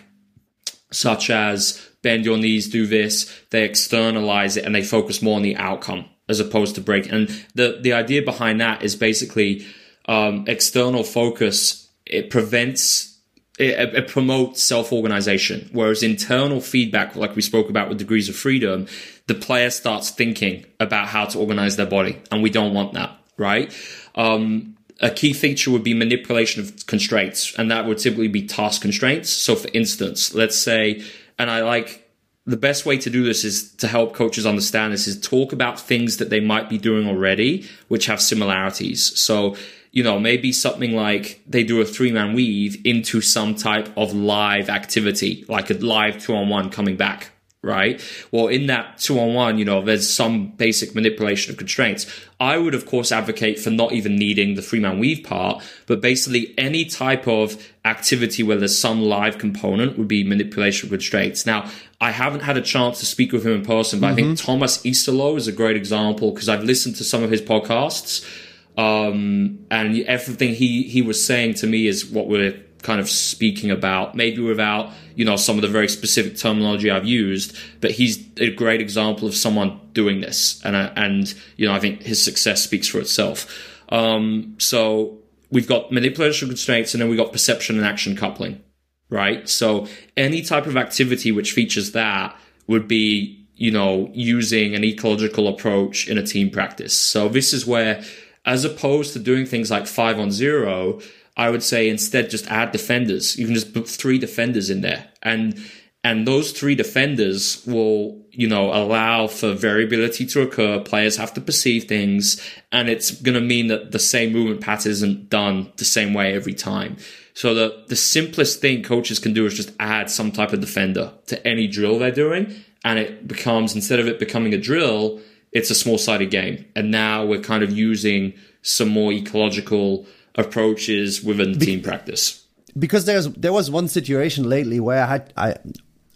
such as bend your knees, do this, they externalize it and they focus more on the outcome as opposed to break. And the, the idea behind that is basically um, external focus it prevents it, it, promotes self-organization. Whereas internal feedback like we spoke about with degrees of freedom the player starts thinking about how to organize their body and we don't want that right? Um, a key feature would be manipulation of constraints and that would typically be task constraints. So for instance let's say and i like the best way to do this is to help coaches understand this is talk about things that they might be doing already which have similarities. So you know, maybe something like they do a three man weave into some type of live activity, like a live two on one coming back, right? Well, in that two on one, you know, there's some basic manipulation of constraints. I would, of course, advocate for not even needing the three man weave part, but basically any type of activity where there's some live component would be manipulation of constraints. Now, I haven't had a chance to speak with him in person, but mm-hmm. I think mm-hmm. Thomas Isolo is a great example because I've listened to some of his podcasts um, and everything he, he was saying to me is what we're kind of speaking about, maybe without, you know, some of the very specific terminology I've used, but he's a great example of someone doing this. And, I, and, you know, I think his success speaks for itself. Um, so we've got manipulation constraints and then we've got perception and action coupling, right? So any type of activity which features that would be, you know, using an ecological approach in a team practice. So this is where as opposed to doing things like five on zero, I would say instead just add defenders. You can just put three defenders in there and and those three defenders will, you know, allow for variability to occur. Players have to perceive things, and it's going to mean that the same movement pattern isn't done the same way every time. So the the simplest thing coaches can do is just add some type of defender to any drill they're doing, and it becomes instead of it becoming a drill, it's a small sided game. And now we're kind of using some more ecological approaches within Be- team practice. Because there's there was one situation lately where I had I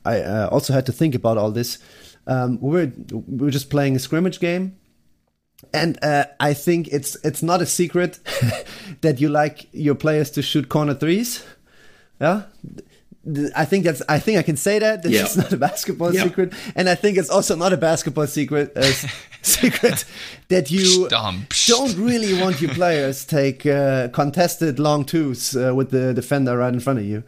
I uh, also had to think about all this. Um, we were we were just playing a scrimmage game, and uh, I think it's it's not a secret (laughs) that you like your players to shoot corner threes. Yeah, I think that's. I think I can say that. This is not a basketball yep. secret, and I think it's also not a basketball secret. Uh, (laughs) (laughs) secret that you don't really want your players take uh, contested long twos uh, with the defender right in front of you.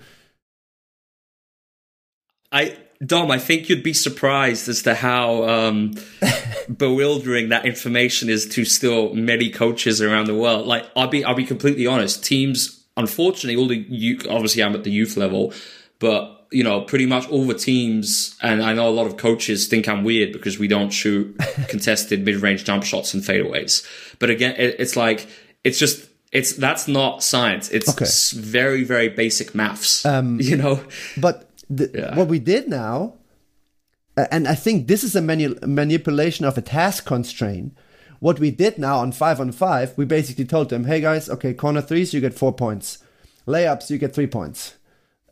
I Dom, I think you'd be surprised as to how um, (laughs) bewildering that information is to still many coaches around the world. Like, I'll be, I'll be completely honest. Teams, unfortunately, all the youth, obviously, I'm at the youth level but you know, pretty much all the teams, and I know a lot of coaches think I'm weird because we don't shoot (laughs) contested mid-range jump shots and fadeaways. But again, it, it's like it's just it's that's not science. It's okay. very very basic maths. Um, (laughs) you know, but the, yeah. what we did now, and I think this is a manu- manipulation of a task constraint. What we did now on five on five, we basically told them, "Hey guys, okay, corner threes, you get four points. Layups, you get three points."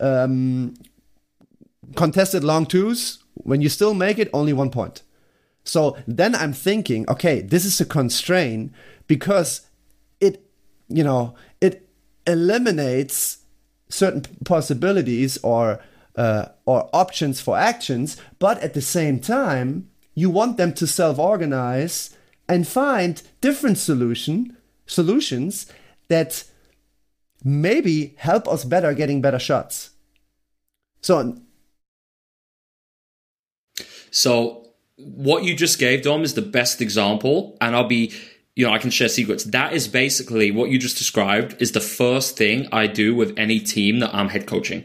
um, contested long twos, when you still make it, only one point. So then I'm thinking, okay, this is a constraint because it, you know, it eliminates certain possibilities or uh, or options for actions, but at the same time, you want them to self-organize and find different solution solutions that maybe help us better getting better shots. So, so what you just gave, Dom, is the best example. And I'll be, you know, I can share secrets. That is basically what you just described is the first thing I do with any team that I'm head coaching.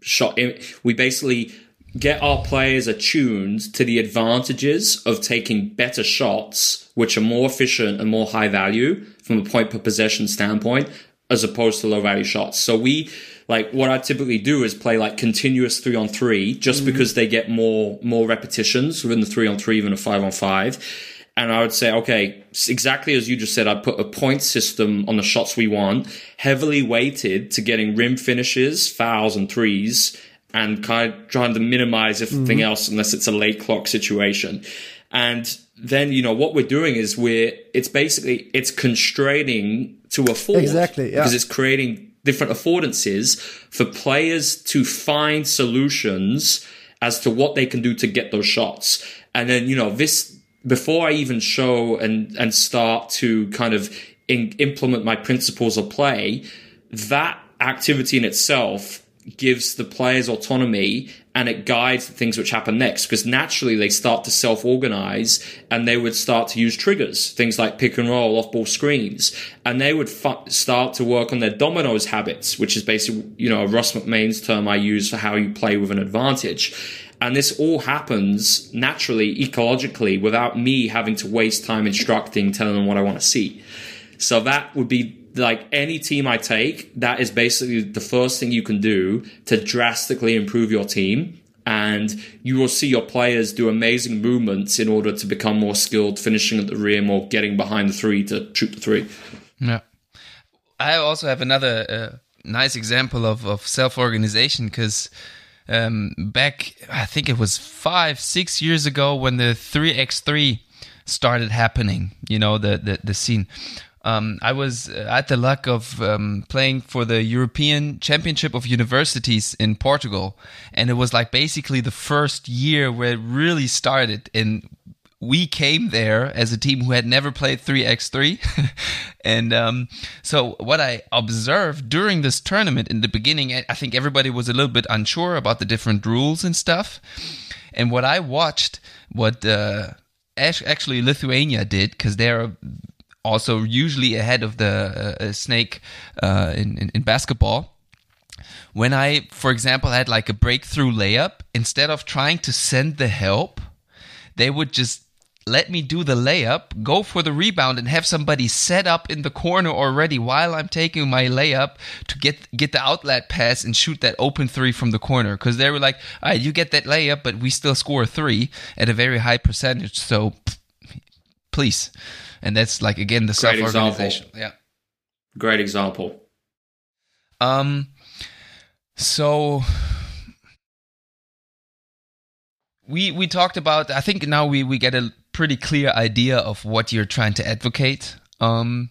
Shot. Eh, we basically get our players attuned to the advantages of taking better shots, which are more efficient and more high value from a point per possession standpoint, as opposed to low value shots. So we, like what I typically do is play like continuous three on three just mm. because they get more more repetitions within the three on three than a five on five. And I would say, okay, exactly as you just said, I'd put a point system on the shots we want, heavily weighted to getting rim finishes, fouls, and threes, and kind of trying to minimize everything mm-hmm. else unless it's a late clock situation. And then, you know, what we're doing is we're, it's basically, it's constraining to afford. Exactly. Yeah. Because it's creating different affordances for players to find solutions as to what they can do to get those shots. And then, you know, this, before I even show and, and start to kind of in, implement my principles of play, that activity in itself gives the players autonomy and it guides the things which happen next because naturally they start to self organize and they would start to use triggers, things like pick and roll, off ball screens, and they would fu- start to work on their dominoes habits, which is basically, you know, a Russ McMain's term I use for how you play with an advantage. And this all happens naturally, ecologically, without me having to waste time instructing, telling them what I want to see. So that would be like any team I take, that is basically the first thing you can do to drastically improve your team. And you will see your players do amazing movements in order to become more skilled, finishing at the rim or getting behind the three to shoot the three. Yeah. I also have another uh, nice example of, of self organization because um, back, I think it was five, six years ago when the 3x3 started happening, you know, the, the, the scene um, I was uh, at the luck of um, playing for the European Championship of Universities in Portugal, and it was like basically the first year where it really started. And we came there as a team who had never played 3x3. (laughs) and um, so, what I observed during this tournament in the beginning, I think everybody was a little bit unsure about the different rules and stuff. And what I watched, what uh, actually Lithuania did, because they're also usually ahead of the uh, snake uh, in, in, in basketball. When I, for example, had like a breakthrough layup, instead of trying to send the help, they would just let me do the layup, go for the rebound, and have somebody set up in the corner already while I'm taking my layup to get get the outlet pass and shoot that open three from the corner. Because they were like, "All right, you get that layup, but we still score three at a very high percentage. So, please." and that's like again the self organization. Yeah, great example. Um, so we we talked about. I think now we we get a pretty clear idea of what you're trying to advocate. Um,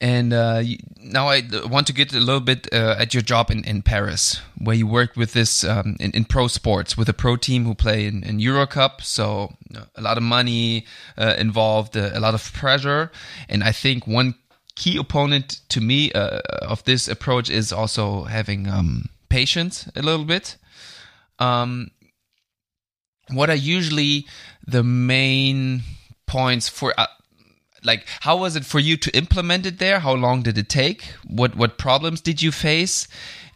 and uh, now I want to get a little bit uh, at your job in, in Paris, where you worked with this um, in, in, pro sports with a pro team who play in, in Eurocup. So a lot of money uh, involved, uh, a lot of pressure. And I think one key opponent to me uh, of this approach is also having um, patience a little bit. Um, what are usually the main points for uh, like how was it for you to implement it there? How long did it take? What what problems did you face?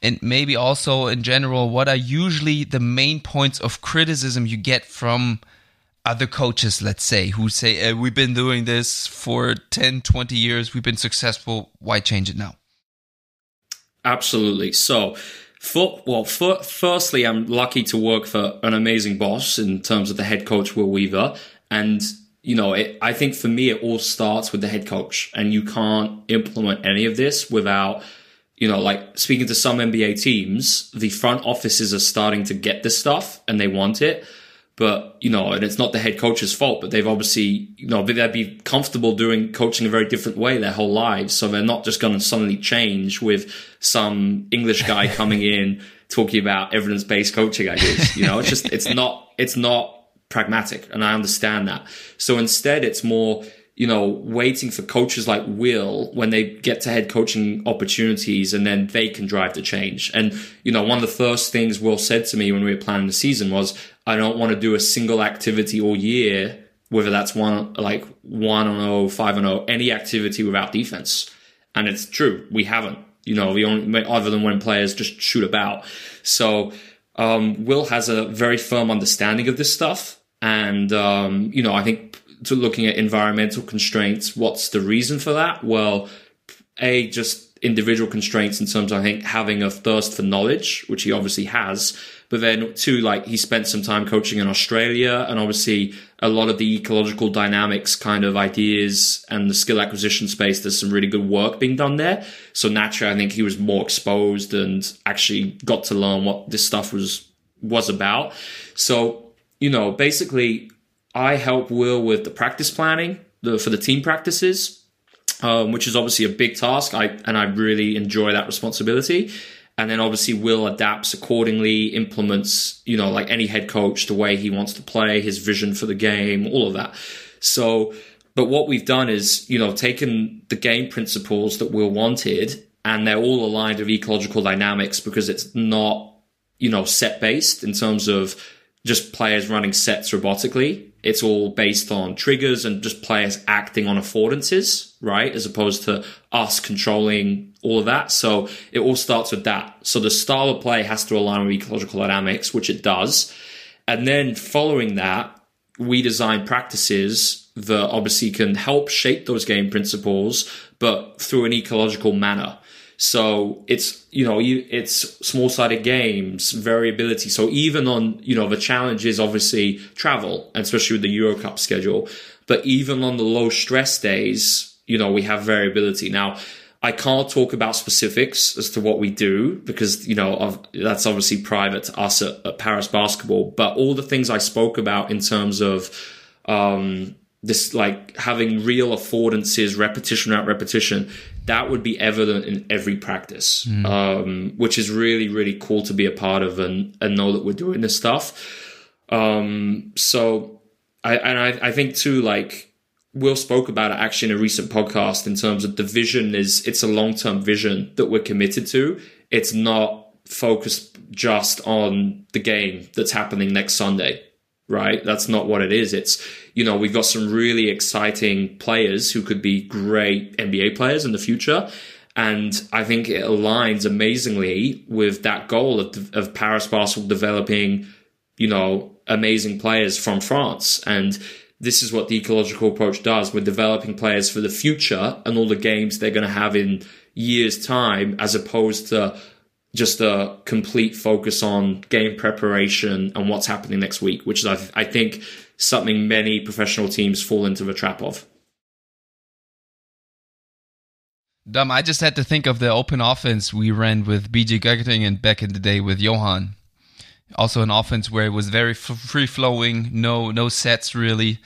And maybe also in general what are usually the main points of criticism you get from other coaches let's say who say eh, we've been doing this for 10 20 years. We've been successful. Why change it now? Absolutely. So for, well, for, firstly, I'm lucky to work for an amazing boss in terms of the head coach, Will Weaver. And you know, it, I think for me, it all starts with the head coach, and you can't implement any of this without, you know, like speaking to some NBA teams, the front offices are starting to get this stuff and they want it. But, you know, and it's not the head coach's fault, but they've obviously, you know, they'd be comfortable doing coaching a very different way their whole lives. So they're not just going to suddenly change with some English guy coming in talking about evidence based coaching ideas. You know, it's just, it's (laughs) not, it's not pragmatic and I understand that. So instead it's more, you know, waiting for coaches like Will when they get to head coaching opportunities and then they can drive the change. And, you know, one of the first things Will said to me when we were planning the season was, I don't want to do a single activity all year, whether that's one, like one on 0, five on 0, any activity without defense. And it's true. We haven't, you know, we only, other than when players just shoot about. So, um, Will has a very firm understanding of this stuff. And, um, you know, I think to looking at environmental constraints, what's the reason for that? Well, a just individual constraints in terms of I think having a thirst for knowledge, which he obviously has. But then two, like he spent some time coaching in Australia and obviously a lot of the ecological dynamics kind of ideas and the skill acquisition space. There's some really good work being done there. So naturally, I think he was more exposed and actually got to learn what this stuff was, was about. So, you know, basically I help Will with the practice planning the, for the team practices, um, which is obviously a big task. I and I really enjoy that responsibility. And then obviously Will adapts accordingly, implements, you know, like any head coach, the way he wants to play, his vision for the game, all of that. So, but what we've done is, you know, taken the game principles that Will wanted, and they're all aligned with ecological dynamics because it's not, you know, set based in terms of just players running sets robotically it's all based on triggers and just players acting on affordances, right? As opposed to us controlling all of that. So it all starts with that. So the style of play has to align with ecological dynamics, which it does. And then following that, we design practices that obviously can help shape those game principles, but through an ecological manner. So it's, you know, it's small sided games, variability. So even on, you know, the challenge is obviously travel, especially with the Euro Cup schedule. But even on the low stress days, you know, we have variability. Now, I can't talk about specifics as to what we do because, you know, that's obviously private to us at, at Paris basketball. But all the things I spoke about in terms of, um, this like having real affordances, repetition at repetition, that would be evident in every practice, mm. um, which is really, really cool to be a part of and, and know that we're doing this stuff. Um, so I, and I, I think too, like Will spoke about it actually in a recent podcast in terms of the vision is it's a long term vision that we're committed to. It's not focused just on the game that's happening next Sunday right? That's not what it is. It's, you know, we've got some really exciting players who could be great NBA players in the future. And I think it aligns amazingly with that goal of, of Paris Basketball developing, you know, amazing players from France. And this is what the ecological approach does. We're developing players for the future and all the games they're going to have in years time, as opposed to just a complete focus on game preparation and what's happening next week, which is, I, think, something many professional teams fall into the trap of. Dom, I just had to think of the open offense we ran with BG Göttingen back in the day with Johan. Also, an offense where it was very free flowing, no no sets really.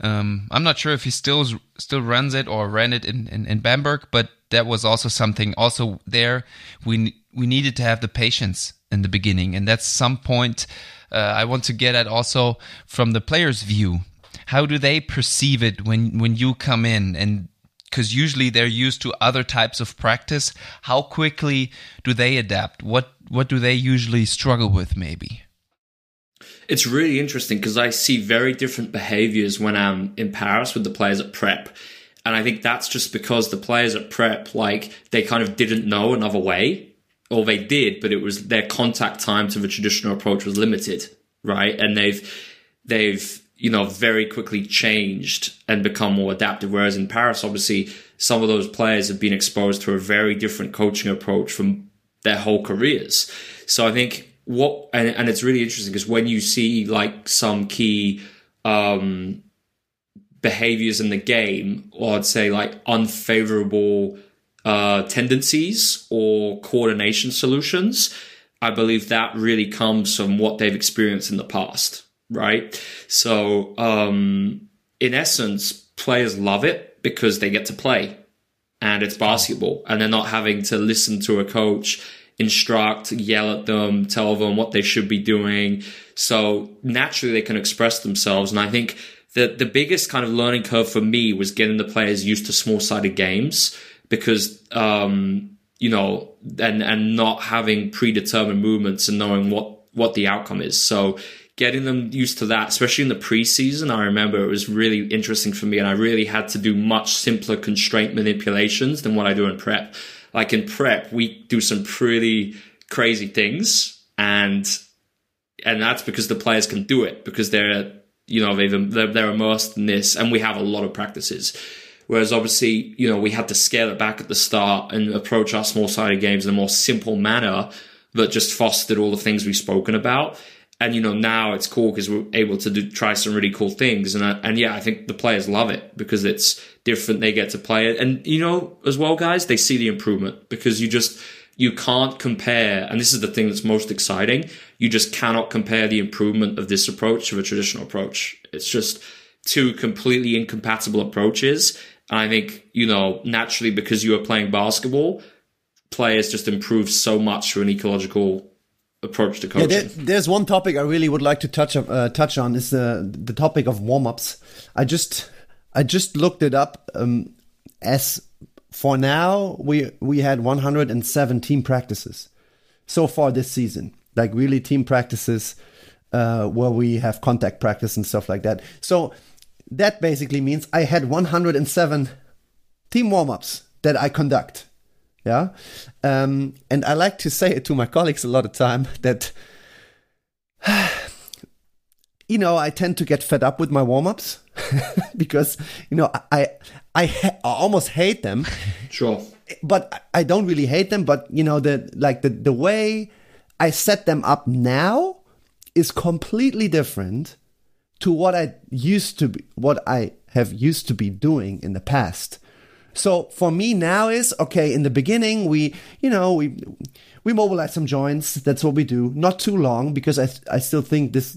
Um, I'm not sure if he still still runs it or ran it in, in, in Bamberg, but that was also something. Also, there we we needed to have the patience in the beginning, and that's some point uh, I want to get at also from the player's view. How do they perceive it when when you come in and because usually they're used to other types of practice. How quickly do they adapt? What what do they usually struggle with? Maybe it's really interesting because I see very different behaviors when I'm in Paris with the players at prep. And I think that's just because the players at prep, like, they kind of didn't know another way, or they did, but it was their contact time to the traditional approach was limited, right? And they've, they've, you know, very quickly changed and become more adaptive. Whereas in Paris, obviously, some of those players have been exposed to a very different coaching approach from their whole careers. So I think what and, and it's really interesting because when you see like some key um behaviors in the game or i'd say like unfavorable uh tendencies or coordination solutions i believe that really comes from what they've experienced in the past right so um in essence players love it because they get to play and it's basketball and they're not having to listen to a coach instruct, yell at them, tell them what they should be doing. So naturally they can express themselves. And I think the the biggest kind of learning curve for me was getting the players used to small sided games because um, you know and and not having predetermined movements and knowing what what the outcome is. So getting them used to that, especially in the preseason, I remember it was really interesting for me, and I really had to do much simpler constraint manipulations than what I do in prep. Like in prep, we do some pretty crazy things, and and that's because the players can do it because they're you know they've they're, they're immersed in this, and we have a lot of practices. Whereas obviously, you know, we had to scale it back at the start and approach our small sided games in a more simple manner that just fostered all the things we've spoken about. And you know, now it's cool because we're able to do, try some really cool things. And I, and yeah, I think the players love it because it's different. They get to play it, and you know, as well, guys, they see the improvement because you just you can't compare. And this is the thing that's most exciting. You just cannot compare the improvement of this approach to a traditional approach. It's just two completely incompatible approaches and I think, you know, naturally because you are playing basketball, players just improve so much through an ecological approach to coaching. Yeah, there, there's one topic I really would like to touch uh, touch on is the the topic of warm ups. I just I just looked it up. Um, as for now, we we had 117 practices so far this season, like really team practices uh, where we have contact practice and stuff like that. So that basically means I had 107 team warm ups that I conduct. Yeah. Um, and I like to say it to my colleagues a lot of time that, (sighs) you know, I tend to get fed up with my warm ups (laughs) because, you know, I, I, ha- I almost hate them. Sure. But I don't really hate them. But, you know, the, like the, the way I set them up now is completely different to what I used to be, what I have used to be doing in the past. So for me now is okay. In the beginning, we, you know, we we mobilize some joints. That's what we do. Not too long because I I still think this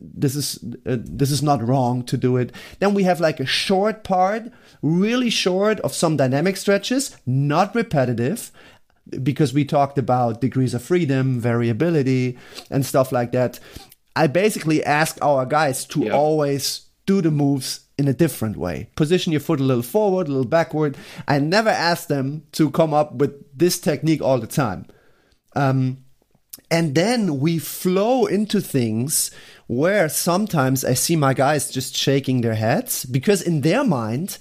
this is uh, this is not wrong to do it. Then we have like a short part, really short of some dynamic stretches, not repetitive, because we talked about degrees of freedom, variability, and stuff like that. I basically ask our guys to always do the moves in a different way. Position your foot a little forward, a little backward. I never ask them to come up with this technique all the time. Um, and then we flow into things where sometimes I see my guys just shaking their heads because in their mind,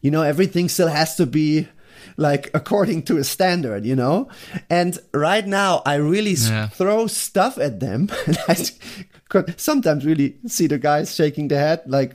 you know, everything still has to be like according to a standard, you know? And right now I really yeah. throw stuff at them (laughs) and I sometimes really see the guys shaking their head like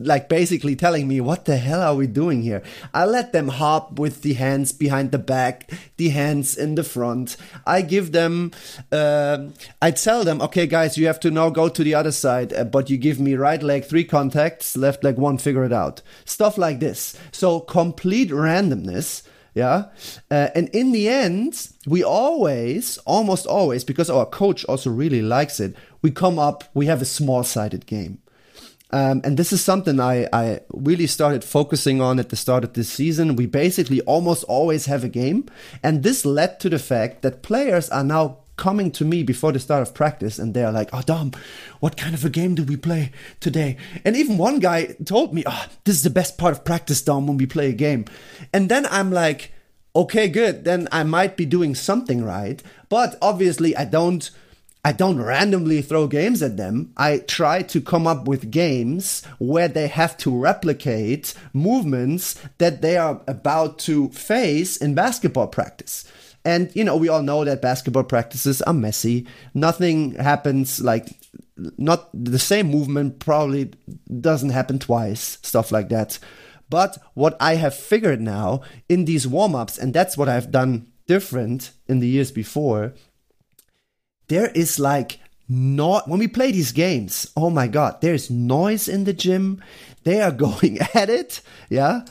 like basically telling me what the hell are we doing here? I let them hop with the hands behind the back the hands in the front. I give them uh, i tell them okay guys you have to now go to the other side uh, but you give me right leg three contacts left leg one figure it out. Stuff like this. So complete randomness yeah? Uh, and in the end we always almost always because our coach also really likes it we come up we have a small sided game um, and this is something I, I really started focusing on at the start of this season. We basically almost always have a game. And this led to the fact that players are now coming to me before the start of practice and they're like, Oh, Dom, what kind of a game do we play today? And even one guy told me, Oh, this is the best part of practice, Dom, when we play a game. And then I'm like, Okay, good. Then I might be doing something right. But obviously, I don't I don't randomly throw games at them. I try to come up with games where they have to replicate movements that they are about to face in basketball practice. And, you know, we all know that basketball practices are messy. Nothing happens like, not the same movement probably doesn't happen twice, stuff like that. But what I have figured now in these warm ups, and that's what I've done different in the years before, there is like not when we play these games oh my god there's noise in the gym they are (laughs) going at it yeah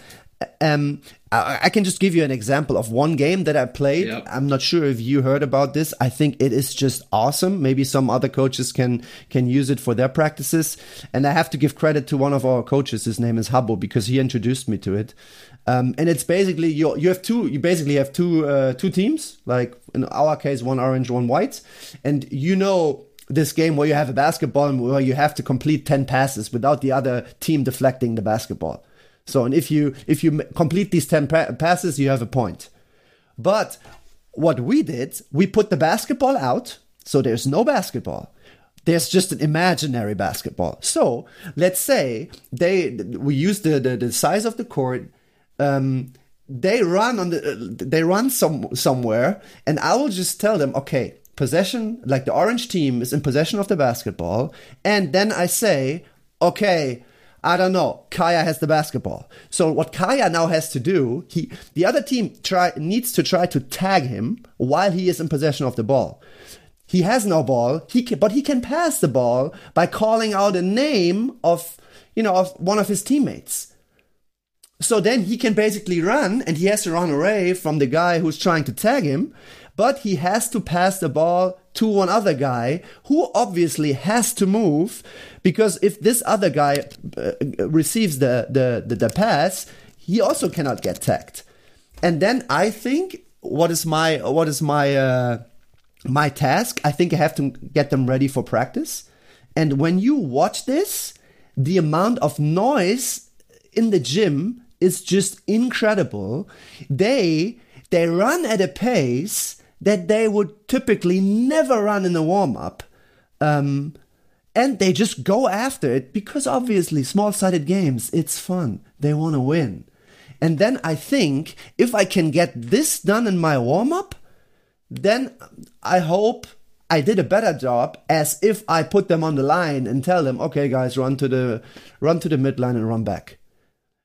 um I, I can just give you an example of one game that I played. Yep. I'm not sure if you heard about this. I think it is just awesome. Maybe some other coaches can can use it for their practices. And I have to give credit to one of our coaches. His name is Habbo because he introduced me to it. Um, and it's basically you you have two you basically have two uh, two teams like in our case one orange one white and you know this game where you have a basketball where you have to complete 10 passes without the other team deflecting the basketball. So, and if you if you complete these 10 pa- passes, you have a point. But what we did, we put the basketball out, so there's no basketball. There's just an imaginary basketball. So let's say they we use the the, the size of the court. Um, they run on the they run some somewhere, and I will just tell them, okay, possession, like the orange team is in possession of the basketball, and then I say, okay, I don't know. Kaya has the basketball. So what Kaya now has to do, he the other team try needs to try to tag him while he is in possession of the ball. He has no ball. He can, but he can pass the ball by calling out a name of you know of one of his teammates. So then he can basically run, and he has to run away from the guy who's trying to tag him. But he has to pass the ball to one other guy who obviously has to move because if this other guy uh, receives the, the, the, the pass, he also cannot get tagged. And then I think what is my what is my uh, my task? I think I have to get them ready for practice. And when you watch this, the amount of noise in the gym is just incredible. They they run at a pace that they would typically never run in a warm up. Um, and they just go after it because obviously, small sided games, it's fun. They want to win. And then I think if I can get this done in my warm up, then I hope I did a better job as if I put them on the line and tell them, okay, guys, run to the run to the midline and run back.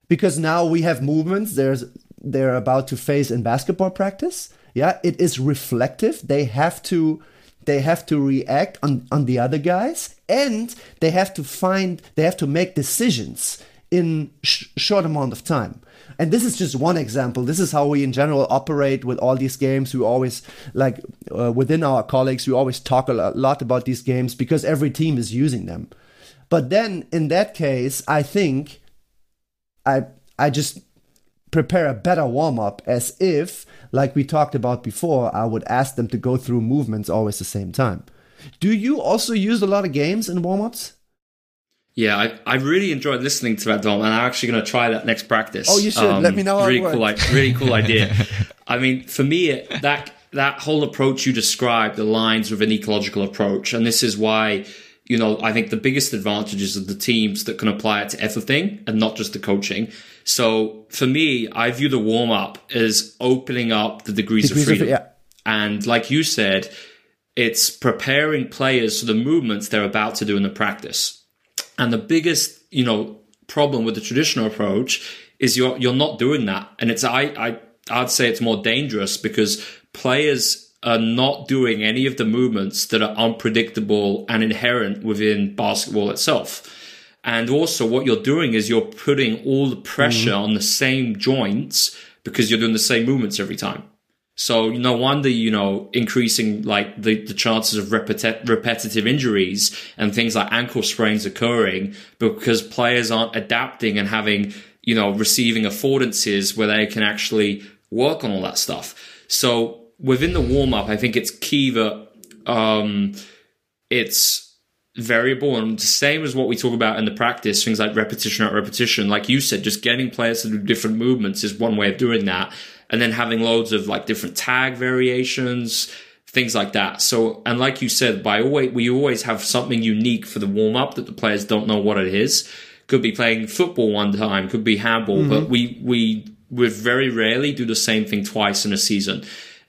Because now we have movements. There's they're about to face in basketball practice. Yeah it is reflective. They have to they have to react on on the other guys and they have to find they have to make decisions in sh- short amount of time. And this is just one example. This is how we in general operate with all these games. We always like uh, within our colleagues we always talk a lot about these games because every team is using them. But then in that case i think i i just prepare a better warm up as if, like we talked about before, I would ask them to go through movements always the same time. Do you also use a lot of games in warm ups? Yeah, I, I really enjoyed listening to that, Dom, and I'm actually going to try that next practice. Oh, you should. Um, Let me know. Really cool, like really cool (laughs) idea. I mean, for me, that that whole approach you described aligns with an ecological approach, and this is why you know I think the biggest advantages of the teams that can apply it to everything and not just the coaching so for me, I view the warm up as opening up the degrees, degrees of freedom. Of, yeah. And like you said, it's preparing players for the movements they're about to do in the practice. And the biggest, you know, problem with the traditional approach is you're you're not doing that. And it's I I I'd say it's more dangerous because players are not doing any of the movements that are unpredictable and inherent within basketball itself. And also what you're doing is you're putting all the pressure mm. on the same joints because you're doing the same movements every time. So no wonder, you know, increasing like the, the chances of repeti- repetitive injuries and things like ankle sprains occurring because players aren't adapting and having, you know, receiving affordances where they can actually work on all that stuff. So within the warm up, I think it's key that, um, it's, variable and the same as what we talk about in the practice things like repetition at repetition. Like you said just getting players to do different movements is one way of doing that. And then having loads of like different tag variations things like that. So and like you said by always we always have something unique for the warm up that the players don't know what it is. Could be playing football one time could be handball mm-hmm. but we we would very rarely do the same thing twice in a season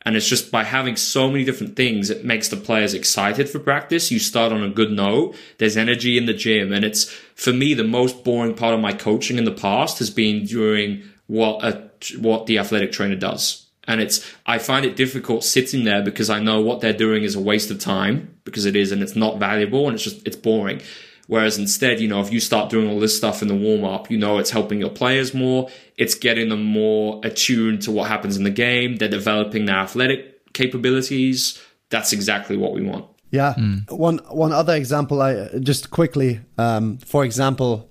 and it's just by having so many different things, it makes the players excited for practice. You start on a good note. There's energy in the gym. And it's, for me, the most boring part of my coaching in the past has been during what a, what the athletic trainer does. And it's, I find it difficult sitting there because I know what they're doing is a waste of time because it is and it's not valuable and it's just, it's boring. Whereas instead, you know, if you start doing all this stuff in the warm up, you know, it's helping your players more. It's getting them more attuned to what happens in the game. They're developing their athletic capabilities. That's exactly what we want. Yeah. Mm. One one other example, I just quickly, um, for example,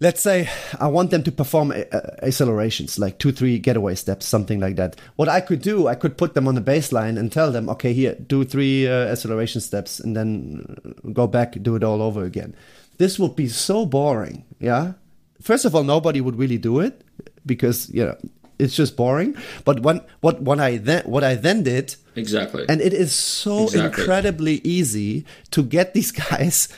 let's say I want them to perform uh, accelerations, like two, three getaway steps, something like that. What I could do, I could put them on the baseline and tell them, okay, here, do three uh, acceleration steps and then go back, do it all over again. This would be so boring. Yeah. First of all, nobody would really do it because, you know, it's just boring. But when, what, what I then, what I then did. Exactly. And it is so exactly. incredibly easy to get these (laughs) guys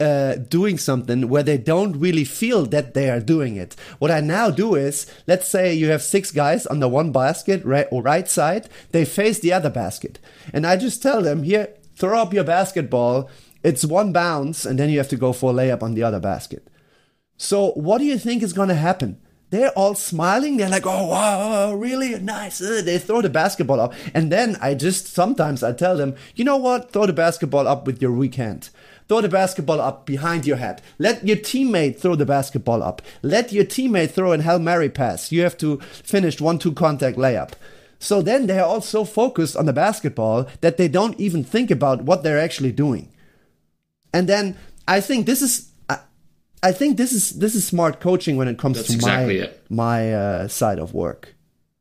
uh, doing something where they don't really feel that they are doing it. What I now do is, let's say you have six guys on the one basket, right or right side, they face the other basket, and I just tell them here, throw up your basketball. It's one bounce, and then you have to go for a layup on the other basket. So, what do you think is going to happen? They're all smiling. They're like, "Oh, wow, really nice." Uh, they throw the basketball up, and then I just sometimes I tell them, "You know what? Throw the basketball up with your weak hand." throw the basketball up behind your head. Let your teammate throw the basketball up. Let your teammate throw an Hail Mary pass. You have to finish one two contact layup. So then they're all so focused on the basketball that they don't even think about what they're actually doing. And then I think this is I think this is this is smart coaching when it comes That's to exactly my it. my uh, side of work.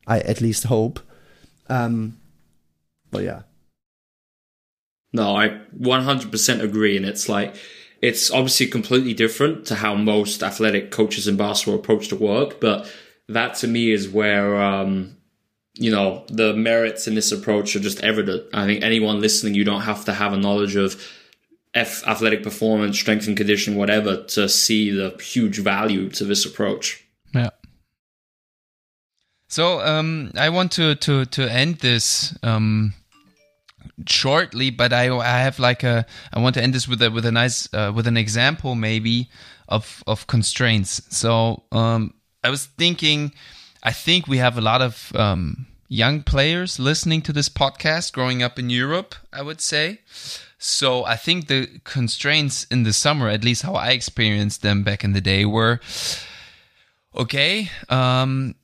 I at least hope. Um, but yeah. No, I 100% agree. And it's like, it's obviously completely different to how most athletic coaches in basketball approach the work. But that to me is where, um, you know, the merits in this approach are just evident. I think anyone listening, you don't have to have a knowledge of F athletic performance, strength and conditioning, whatever, to see the huge value to this approach. Yeah. So um, I want to to to end this um, shortly, but I I have like a I want to end this with a with a nice uh, with an example maybe of of constraints. So um, I was thinking, I think we have a lot of um, young players listening to this podcast, growing up in Europe. I would say. So I think the constraints in the summer, at least how I experienced them back in the day, were okay. Um,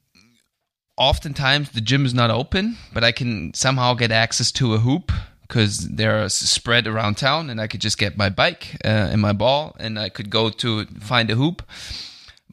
oftentimes the gym is not open, but I can somehow get access to a hoop because they're spread around town, and I could just get my bike uh, and my ball, and I could go to find a hoop.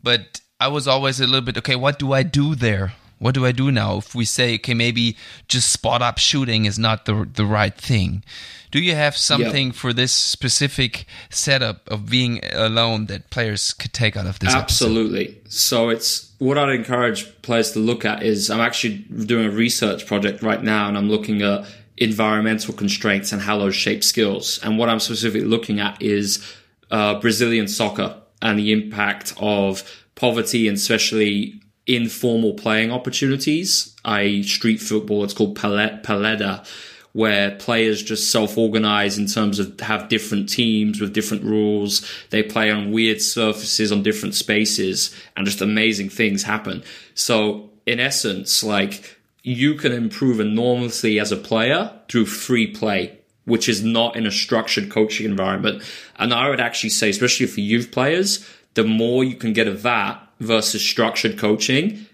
But I was always a little bit okay. What do I do there? What do I do now? If we say okay, maybe just spot up shooting is not the the right thing. Do you have something Yeah. for this specific setup of being alone that players could take out of this? episode? Absolutely. So it's what I'd encourage players to look at is I'm actually doing a research project right now and I'm looking at environmental constraints and how those shape skills. And what I'm specifically looking at is uh, Brazilian soccer and the impact of poverty and especially informal playing opportunities, i.e. street football. It's called pale- pelada where players just self-organize in terms of have different teams with different rules. They play on weird surfaces on different spaces and just amazing things happen. So in essence, like you can improve enormously as a player through free play, which is not in a structured coaching environment. And I would actually say, especially for youth players, the more you can get of that versus structured coaching,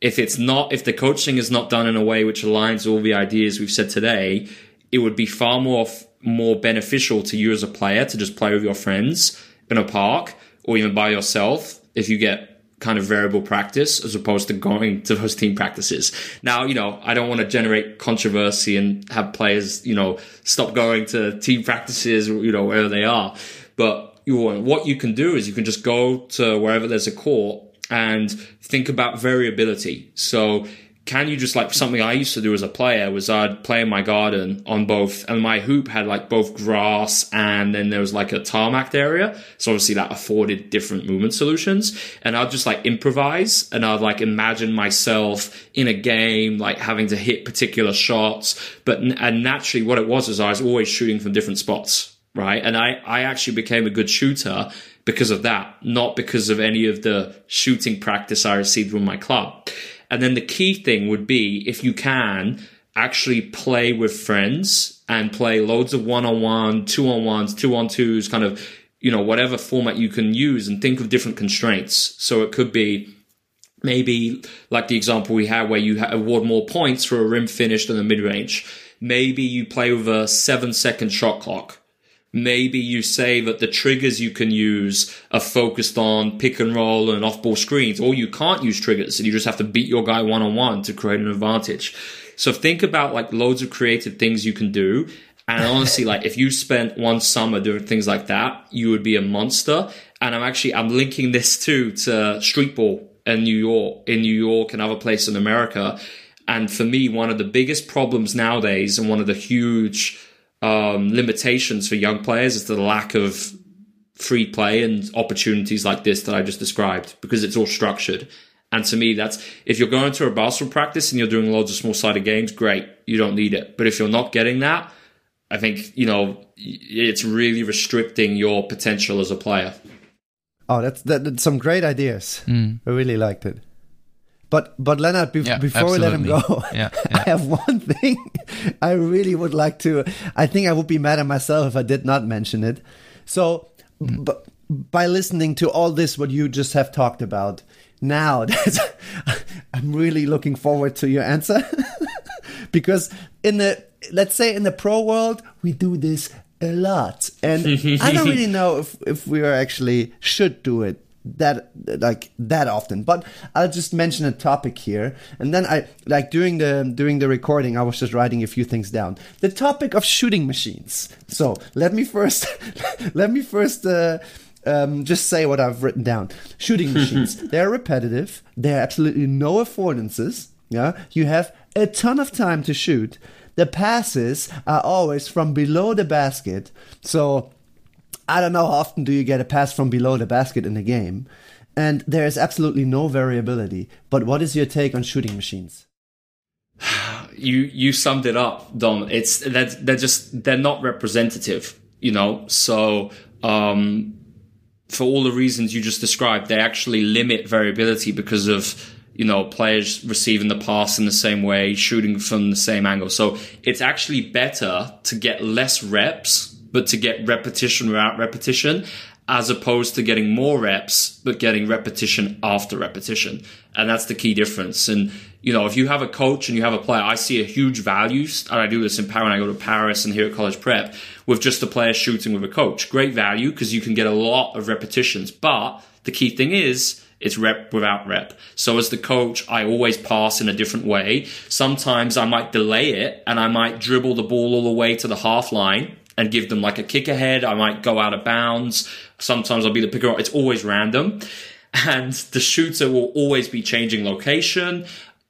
if it's not if the coaching is not done in a way which aligns all the ideas we've said today it would be far more more beneficial to you as a player to just play with your friends in a park or even by yourself if you get kind of variable practice as opposed to going to those team practices. Now you know i don't want to generate controversy and have players you know stop going to team practices you know wherever they are. But you what you can do is you can just go to wherever there's a court and think about variability. So can you just like something I used to do as a player was I'd play in my garden on both and my hoop had like both grass and then there was like a tarmac area. So obviously that afforded different movement solutions. And I'd just like improvise and I'd like imagine myself in a game, like having to hit particular shots. But and naturally what it was is I was always shooting from different spots. Right. And I, I actually became a good shooter because of that, not because of any of the shooting practice I received from my club. And then the key thing would be if you can actually play with friends and play loads of one on one, two on ones, two on twos, kind of, you know, whatever format you can use and think of different constraints. So it could be maybe like the example we had where you award more points for a rim finish than a mid range. Maybe you play with a seven second shot clock maybe you say that the triggers you can use are focused on pick and roll and off ball screens, or you can't use triggers and you just have to beat your guy one on one to create an advantage. So think about like loads of creative things you can do. And honestly, like if you spent one summer doing things like that, you would be a monster. And I'm actually, I'm linking this too to street ball in New York, in New York and other places in America. And for me, one of the biggest problems nowadays and one of the huge um, limitations for young players is the lack of free play and opportunities like this that I just described because it's all structured. And to me, that's if you're going to a basketball practice and you're doing loads of small sided games, great, you don't need it. But if you're not getting that, I think, you know, it's really restricting your potential as a player. Oh, that's, that, that's some great ideas. Mm. I really liked it. But but Leonard, be- yeah, before absolutely. we let him go, yeah, (laughs) yeah. I have one thing I really would like to. I think I would be mad at myself if I did not mention it. So, mm. b- by listening to all this, what you just have talked about, now (laughs) I'm really looking forward to your answer (laughs) because in the let's say in the pro world we do this a lot, and I don't really know if if we are actually should do it that like that often but i'll just mention a topic here and then i like during the during the recording i was just writing a few things down the topic of shooting machines so let me first (laughs) let me first uh, um, just say what I've written down. Shooting machines. (laughs) they're repetitive. There are absolutely no affordances. Yeah, you have a ton of time to shoot. The passes are always from below the basket. So I don't know how often do you get a pass from below the basket in a game. And there is absolutely no variability. But what is your take on shooting machines? (sighs) You you summed it up, Dom. It's that they're just they're not representative, you know. So um, for all the reasons you just described, they actually limit variability because of you know players receiving the pass in the same way, shooting from the same angle. So it's actually better to get less reps but to get repetition without repetition, as opposed to getting more reps, but getting repetition after repetition. And that's the key difference. And, you know, if you have a coach and you have a player, I see a huge value, and I do this in Paris I go to Paris and here at College Prep, with just a player shooting with a coach. Great value because you can get a lot of repetitions. But the key thing is, it's rep without rep. So as the coach, I always pass in a different way. Sometimes I might delay it and I might dribble the ball all the way to the half line and give them like a kick ahead. I might go out of bounds. Sometimes I'll be the picker. It's always random. And the shooter will always be changing location.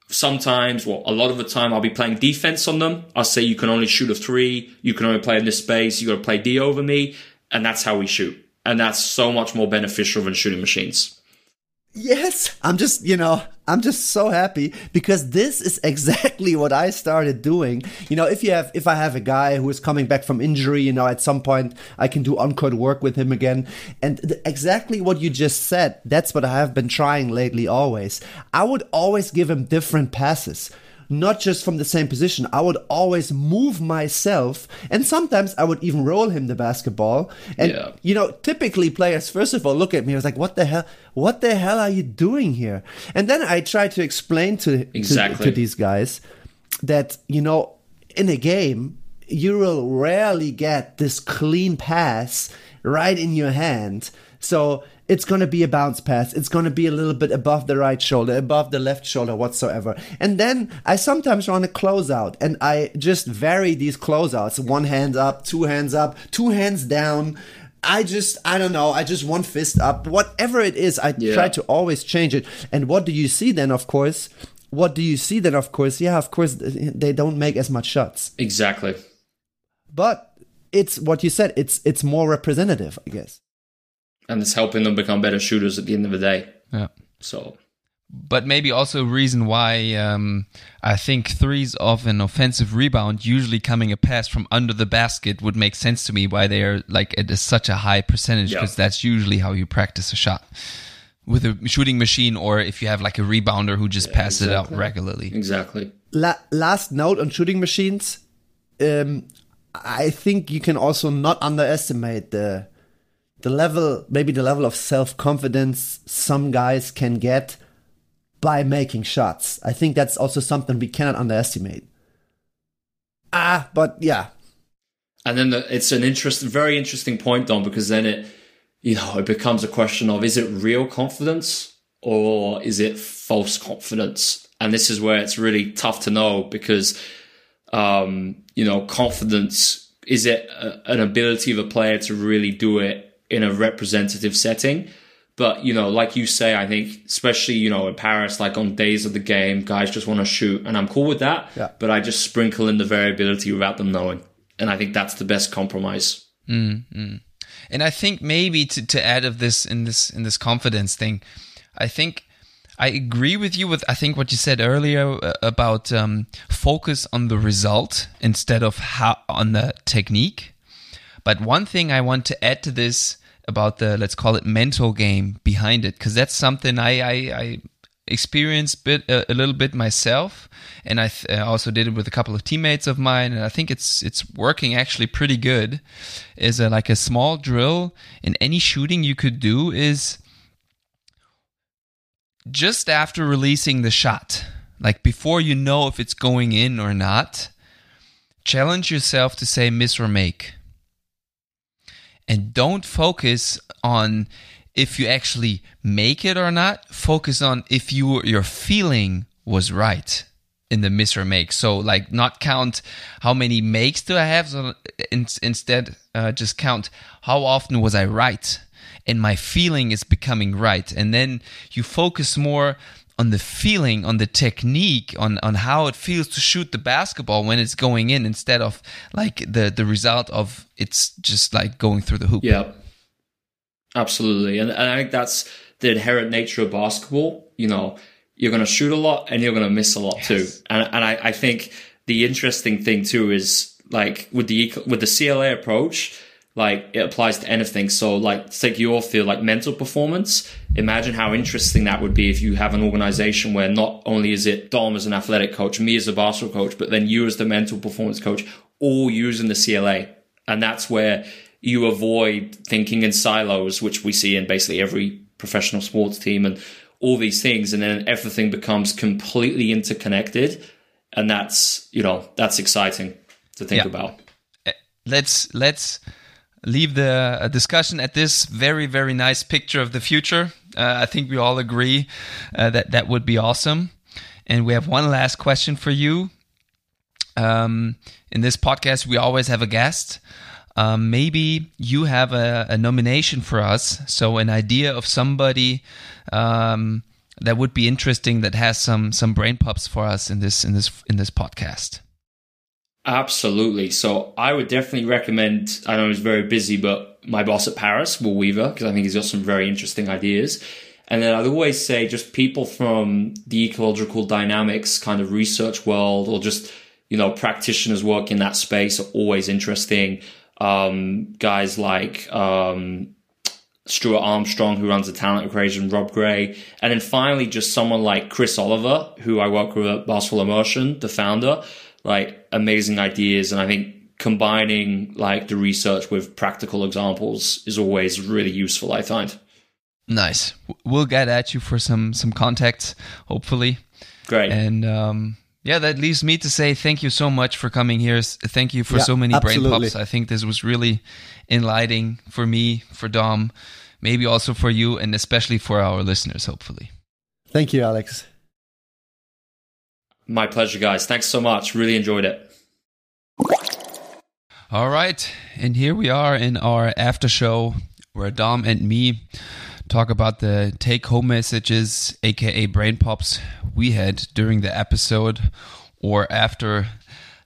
Sometimes, well, a lot of the time I'll be playing defense on them. I'll say you can only shoot a three. You can only play in this space. You got to play D over me. And that's how we shoot. And that's so much more beneficial than shooting machines. Yes, I'm just, you know, I'm just so happy because this is exactly what I started doing. You know, if you have, if I have a guy who is coming back from injury, you know, at some point I can do on-court work with him again. And th- exactly what you just said, that's what I have been trying lately always. I would always give him different passes not just from the same position. I would always move myself, and sometimes I would even roll him the basketball. And yeah. you know, typically players first of all look at me. I was like, "What the hell? What the hell are you doing here?" And then I try to explain to exactly. to, to these guys that you know, in a game, you will rarely get this clean pass right in your hand. So it's going to be a bounce pass. It's going to be a little bit above the right shoulder, above the left shoulder, whatsoever. And then I sometimes run a closeout and I just vary these closeouts. One hand up, two hands up, two hands down. I just, I don't know. I just one fist up, whatever it is. I yeah. try to always change it. And what do you see then, of course? What do you see then, of course? Yeah, of course, they don't make as much shots. Exactly. But it's what you said. It's it's more representative, I guess and it's helping them become better shooters at the end of the day. Yeah. So, but maybe also a reason why um, I think threes of an offensive rebound, usually coming a pass from under the basket, would make sense to me. Why they are like it is such a high percentage because yeah. that's usually how you practice a shot with a shooting machine, or if you have like a rebounder who just yeah, passes exactly. it out regularly. Exactly. La- last note on shooting machines. Um, I think you can also not underestimate the the level, maybe the level of self confidence some guys can get by making shots. I think that's also something we cannot underestimate. Ah, but yeah. and then the, it's an interest, very interesting point, Dom, because then it, you know, it becomes a question of is it real confidence or is it false confidence? And this is where it's really tough to know because, um, you know, confidence is it a, an ability of a player to really do it in a representative setting? But, you know, like you say, I think, especially, you know, in Paris, like on days of the game, guys just want to shoot. And I'm cool with that. Yeah. But I just sprinkle in the variability without them knowing. And I think that's the best compromise. Mm-hmm. And I think maybe to, to add of this in this in this confidence thing, I think I agree with you with I think what you said earlier uh, about um, focus on the result instead of how on the technique. But one thing I want to add to this about the let's call it mental game behind it because that's something I I, I experienced bit a, little bit myself, and I th- also did it with a couple of teammates of mine, and I think it's it's working actually pretty good. Is a, like a small drill in any shooting you could do is just after releasing the shot, like before you know if it's going in or not, challenge yourself to say miss or make. And don't focus on if you actually make it or not. Focus on if you your feeling was right in the miss or make. So like not count how many makes do I have. So in, instead, uh, just count how often was I right, and my feeling is becoming right. And then you focus more on the feeling, on the technique, on on how it feels to shoot the basketball when it's going in, instead of like the the result of it's just like going through the hoop. Yeah. Absolutely. And, and I think that's the inherent nature of basketball. You know, you're going to shoot a lot and you're going to miss a lot yes. too. And, and I, I think the interesting thing too is like with the, with the CLA approach, like it applies to anything. So like take your field, like mental performance. Imagine how interesting that would be if you have an organization where not only is it Dom as an athletic coach, me as a basketball coach, but then you as the mental performance coach, all using the CLA. And that's where you avoid thinking in silos, which we see in basically every professional sports team and all these things. And then everything becomes completely interconnected. And that's, you know, that's exciting to think yeah. about. Eh, let's, let's, leave the uh, discussion at this very very nice picture of the future uh, i think we all agree uh, that that would be awesome and we have one last question for you um, in this podcast we always have a guest um, maybe you have a, a, nomination for us. So an idea of somebody um, that would be interesting that has some some brain pops for us in this in this in this podcast. Absolutely. So I would definitely recommend. I know he's very busy, but my boss at Paris, Will Weaver, because I think he's got some very interesting ideas. And then I'd always say just people from the ecological dynamics kind of research world or just, you know, practitioners work in that space are always interesting um, guys like um, Stuart Armstrong, who runs the talent equation, Rob Gray, and then finally just someone like Chris Oliver, who I work with at Basketball Immersion, the founder. Like amazing ideas, and I think combining like the research with practical examples is always really useful. I find. Nice. We'll get at you for some some contacts, hopefully. Great. And um, yeah, that leaves me to say thank you so much for coming here. Thank you for yeah, so many absolutely. brain pops. I think this was really enlightening for me, for Dom, maybe also for you, and especially for our listeners, hopefully. Thank you, Alex. My pleasure, guys. Thanks so much. Really enjoyed it. All right. And here we are in our after show where Dom and me talk about the take home messages, aka brain pops, we had during the episode or after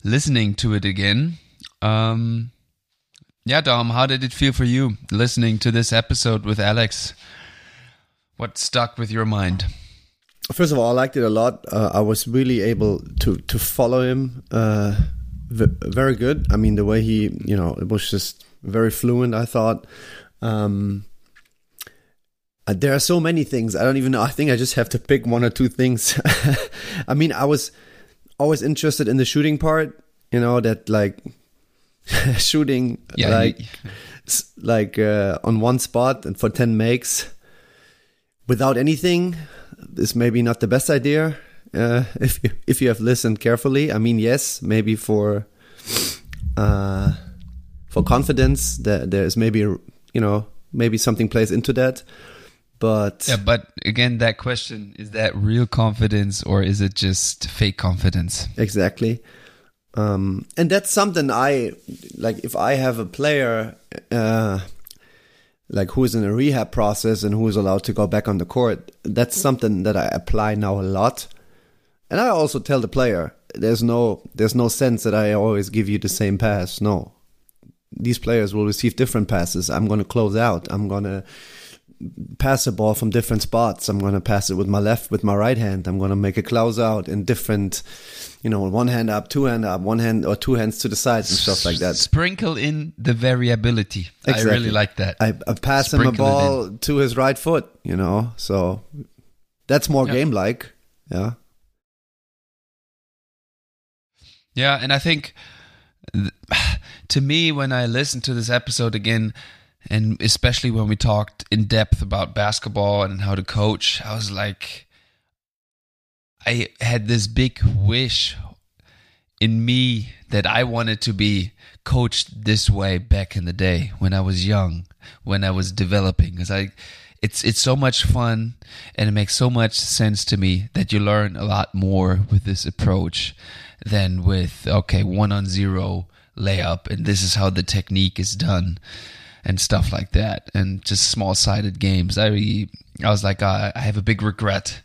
listening to it again. Um, yeah, Dom, how did it feel for you listening to this episode with Alex? What stuck with your mind? First of all, I liked it a lot. Uh, I was really able to to follow him. Uh, very good. I mean, the way he, you know, it was just very fluent. I thought. Um, uh, there are so many things. I don't even know. I think I just have to pick one or two things. (laughs) I mean, I was always interested in the shooting part. You know that like (laughs) shooting yeah, like you, like uh, on one spot and for ten makes without anything is maybe not the best idea. Uh, if you, if you have listened carefully, I mean, yes, maybe for uh, for confidence. That there is maybe you know maybe something plays into that. But yeah, but again, that question is that real confidence or is it just fake confidence? Exactly. Um, and that's something I like. If I have a player, uh, like who is in a rehab process and who is allowed to go back on the court, that's something that I apply now a lot. And I also tell the player, there's no, there's no sense that I always give you the same pass. No, these players will receive different passes. I'm going to close out. I'm going to pass a ball from different spots. I'm going to pass it with my left, with my right hand. I'm going to make a close out in different, you know, one hand up, two hand up, one hand or two hands to the sides and stuff like that. Sprinkle in the variability. Exactly. I really like that. I, I pass Sprinkle him a ball to his right foot, you know, so that's more game like. Yeah. Yeah. And I think (sighs) to me, when I listen to this episode again, and especially when we talked in depth about basketball and how to coach, I was like, I had this big wish in me that I wanted to be coached this way back in the day when I was young, when I was developing, because I, it's it's so much fun and it makes so much sense to me that you learn a lot more with this approach than with okay one on zero layup. And this is how the technique is done and stuff like that, and just small sided games. I I was like, uh, I have a big regret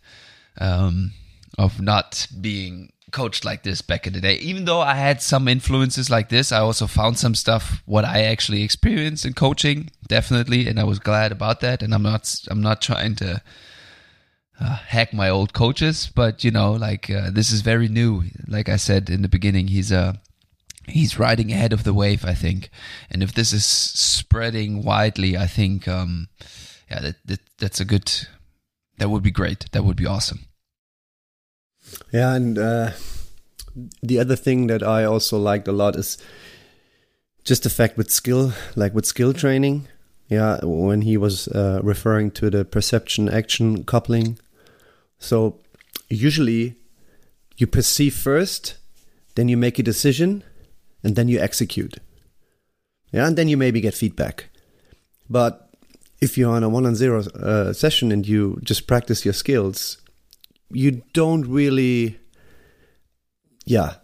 um, of not being coached like this back in the day. Even though I had some influences like this, I also found some stuff what I actually experienced in coaching, definitely, and I was glad about that. And I'm not I'm not trying to. Uh, hack my old coaches, but you know, like uh, this is very new. Like I said in the beginning, he's a he's riding ahead of the wave, I think. And if this is spreading widely, I think, um, yeah, that, that that's a good. That would be great. That would be awesome. Yeah, and uh, the other thing that I also liked a lot is just the fact with skill, like with skill training. Yeah, when he was uh, referring to the perception action coupling. So usually you perceive first, then you make a decision, and then you execute. Yeah, and then you maybe get feedback. But if you're on a one on zero uh, session and you just practice your skills, you don't really, yeah,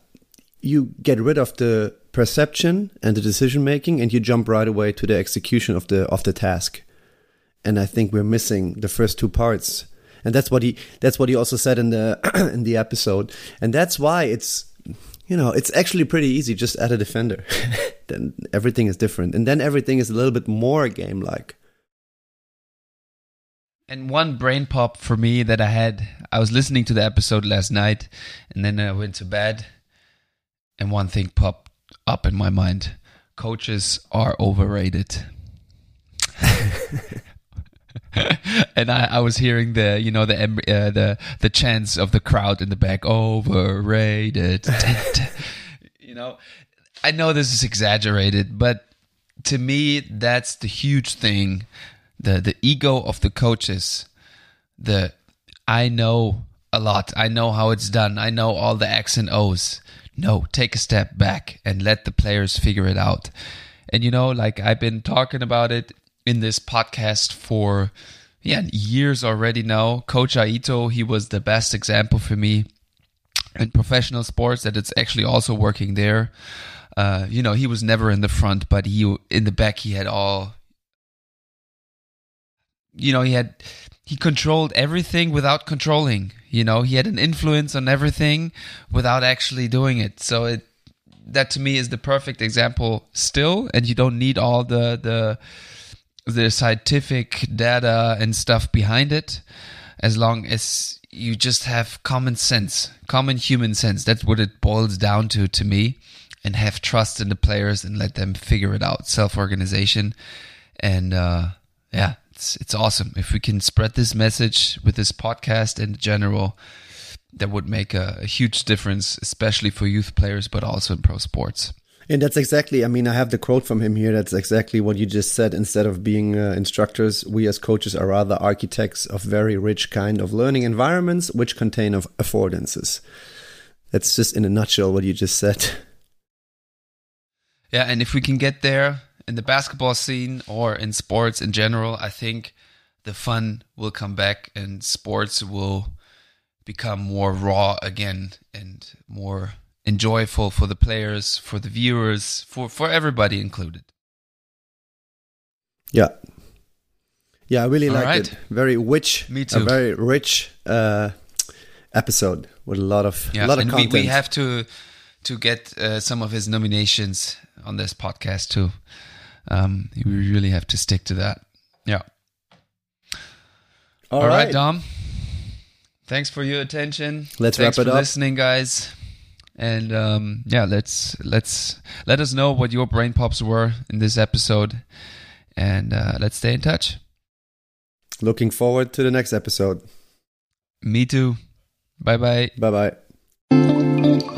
you get rid of the perception and the decision making, and you jump right away to the execution of the of the task. And I think we're missing the first two parts, and that's what he that's what he also said in the (clears throat) in the episode, and that's why it's you know, it's actually pretty easy. Just add a defender. (laughs) then everything is different. And then everything is a little bit more game like. And one brain pop for me that I had, I was listening to the episode last night and then I went to bed and one thing popped up in my mind. Coaches are overrated. (laughs) (laughs) and I, I, was hearing the you know the uh, the the chants of the crowd in the back overrated. (laughs) You know i know this is exaggerated but to me that's the huge thing. The the ego of the coaches the i know a lot. I know how it's done. I know all the x and o's. No take a step back and let the players figure it out. And you know like i've been talking about it in this podcast for yeah years already now. Coach Aito, he was the best example for me in professional sports that it's actually also working there. Uh, you know, he was never in the front, but he in the back he had all. You know, he had he controlled everything without controlling. You know, he had an influence on everything without actually doing it. So it that to me is the perfect example still, and you don't need all the the the scientific data and stuff behind it as long as you just have common sense common human sense. That's what it boils down to to me and have trust in the players and let them figure it out. Self-organization. And uh, yeah it's it's awesome. If we can spread this message with this podcast in general that would make a, a huge difference especially for youth players but also in pro sports and that's exactly, I mean, I have the quote from him here. That's exactly what you just said. Instead of being uh, instructors, we as coaches are rather architects of very rich kind of learning environments which contain of affordances. That's just in a nutshell what you just said. (laughs) Yeah, and if we can get there in the basketball scene or in sports in general, I think the fun will come back and sports will become more raw again and more enjoyable for the players, for the viewers, for for everybody included. Yeah. Yeah, I really All liked right. it. Very rich. Me A very rich uh, episode with a lot of Yeah, a lot of and we, content. we have to to get uh, some of his nominations on this podcast too. Um, we really have to stick to that. Yeah. All All right, right. Dom. Thanks for your attention. Let's Thanks wrap it for up. listening, guys. And um, yeah, let's let's let us know what your brain pops were in this episode, and uh, let's stay in touch. Looking forward to the next episode. Me too. Bye bye. Bye bye.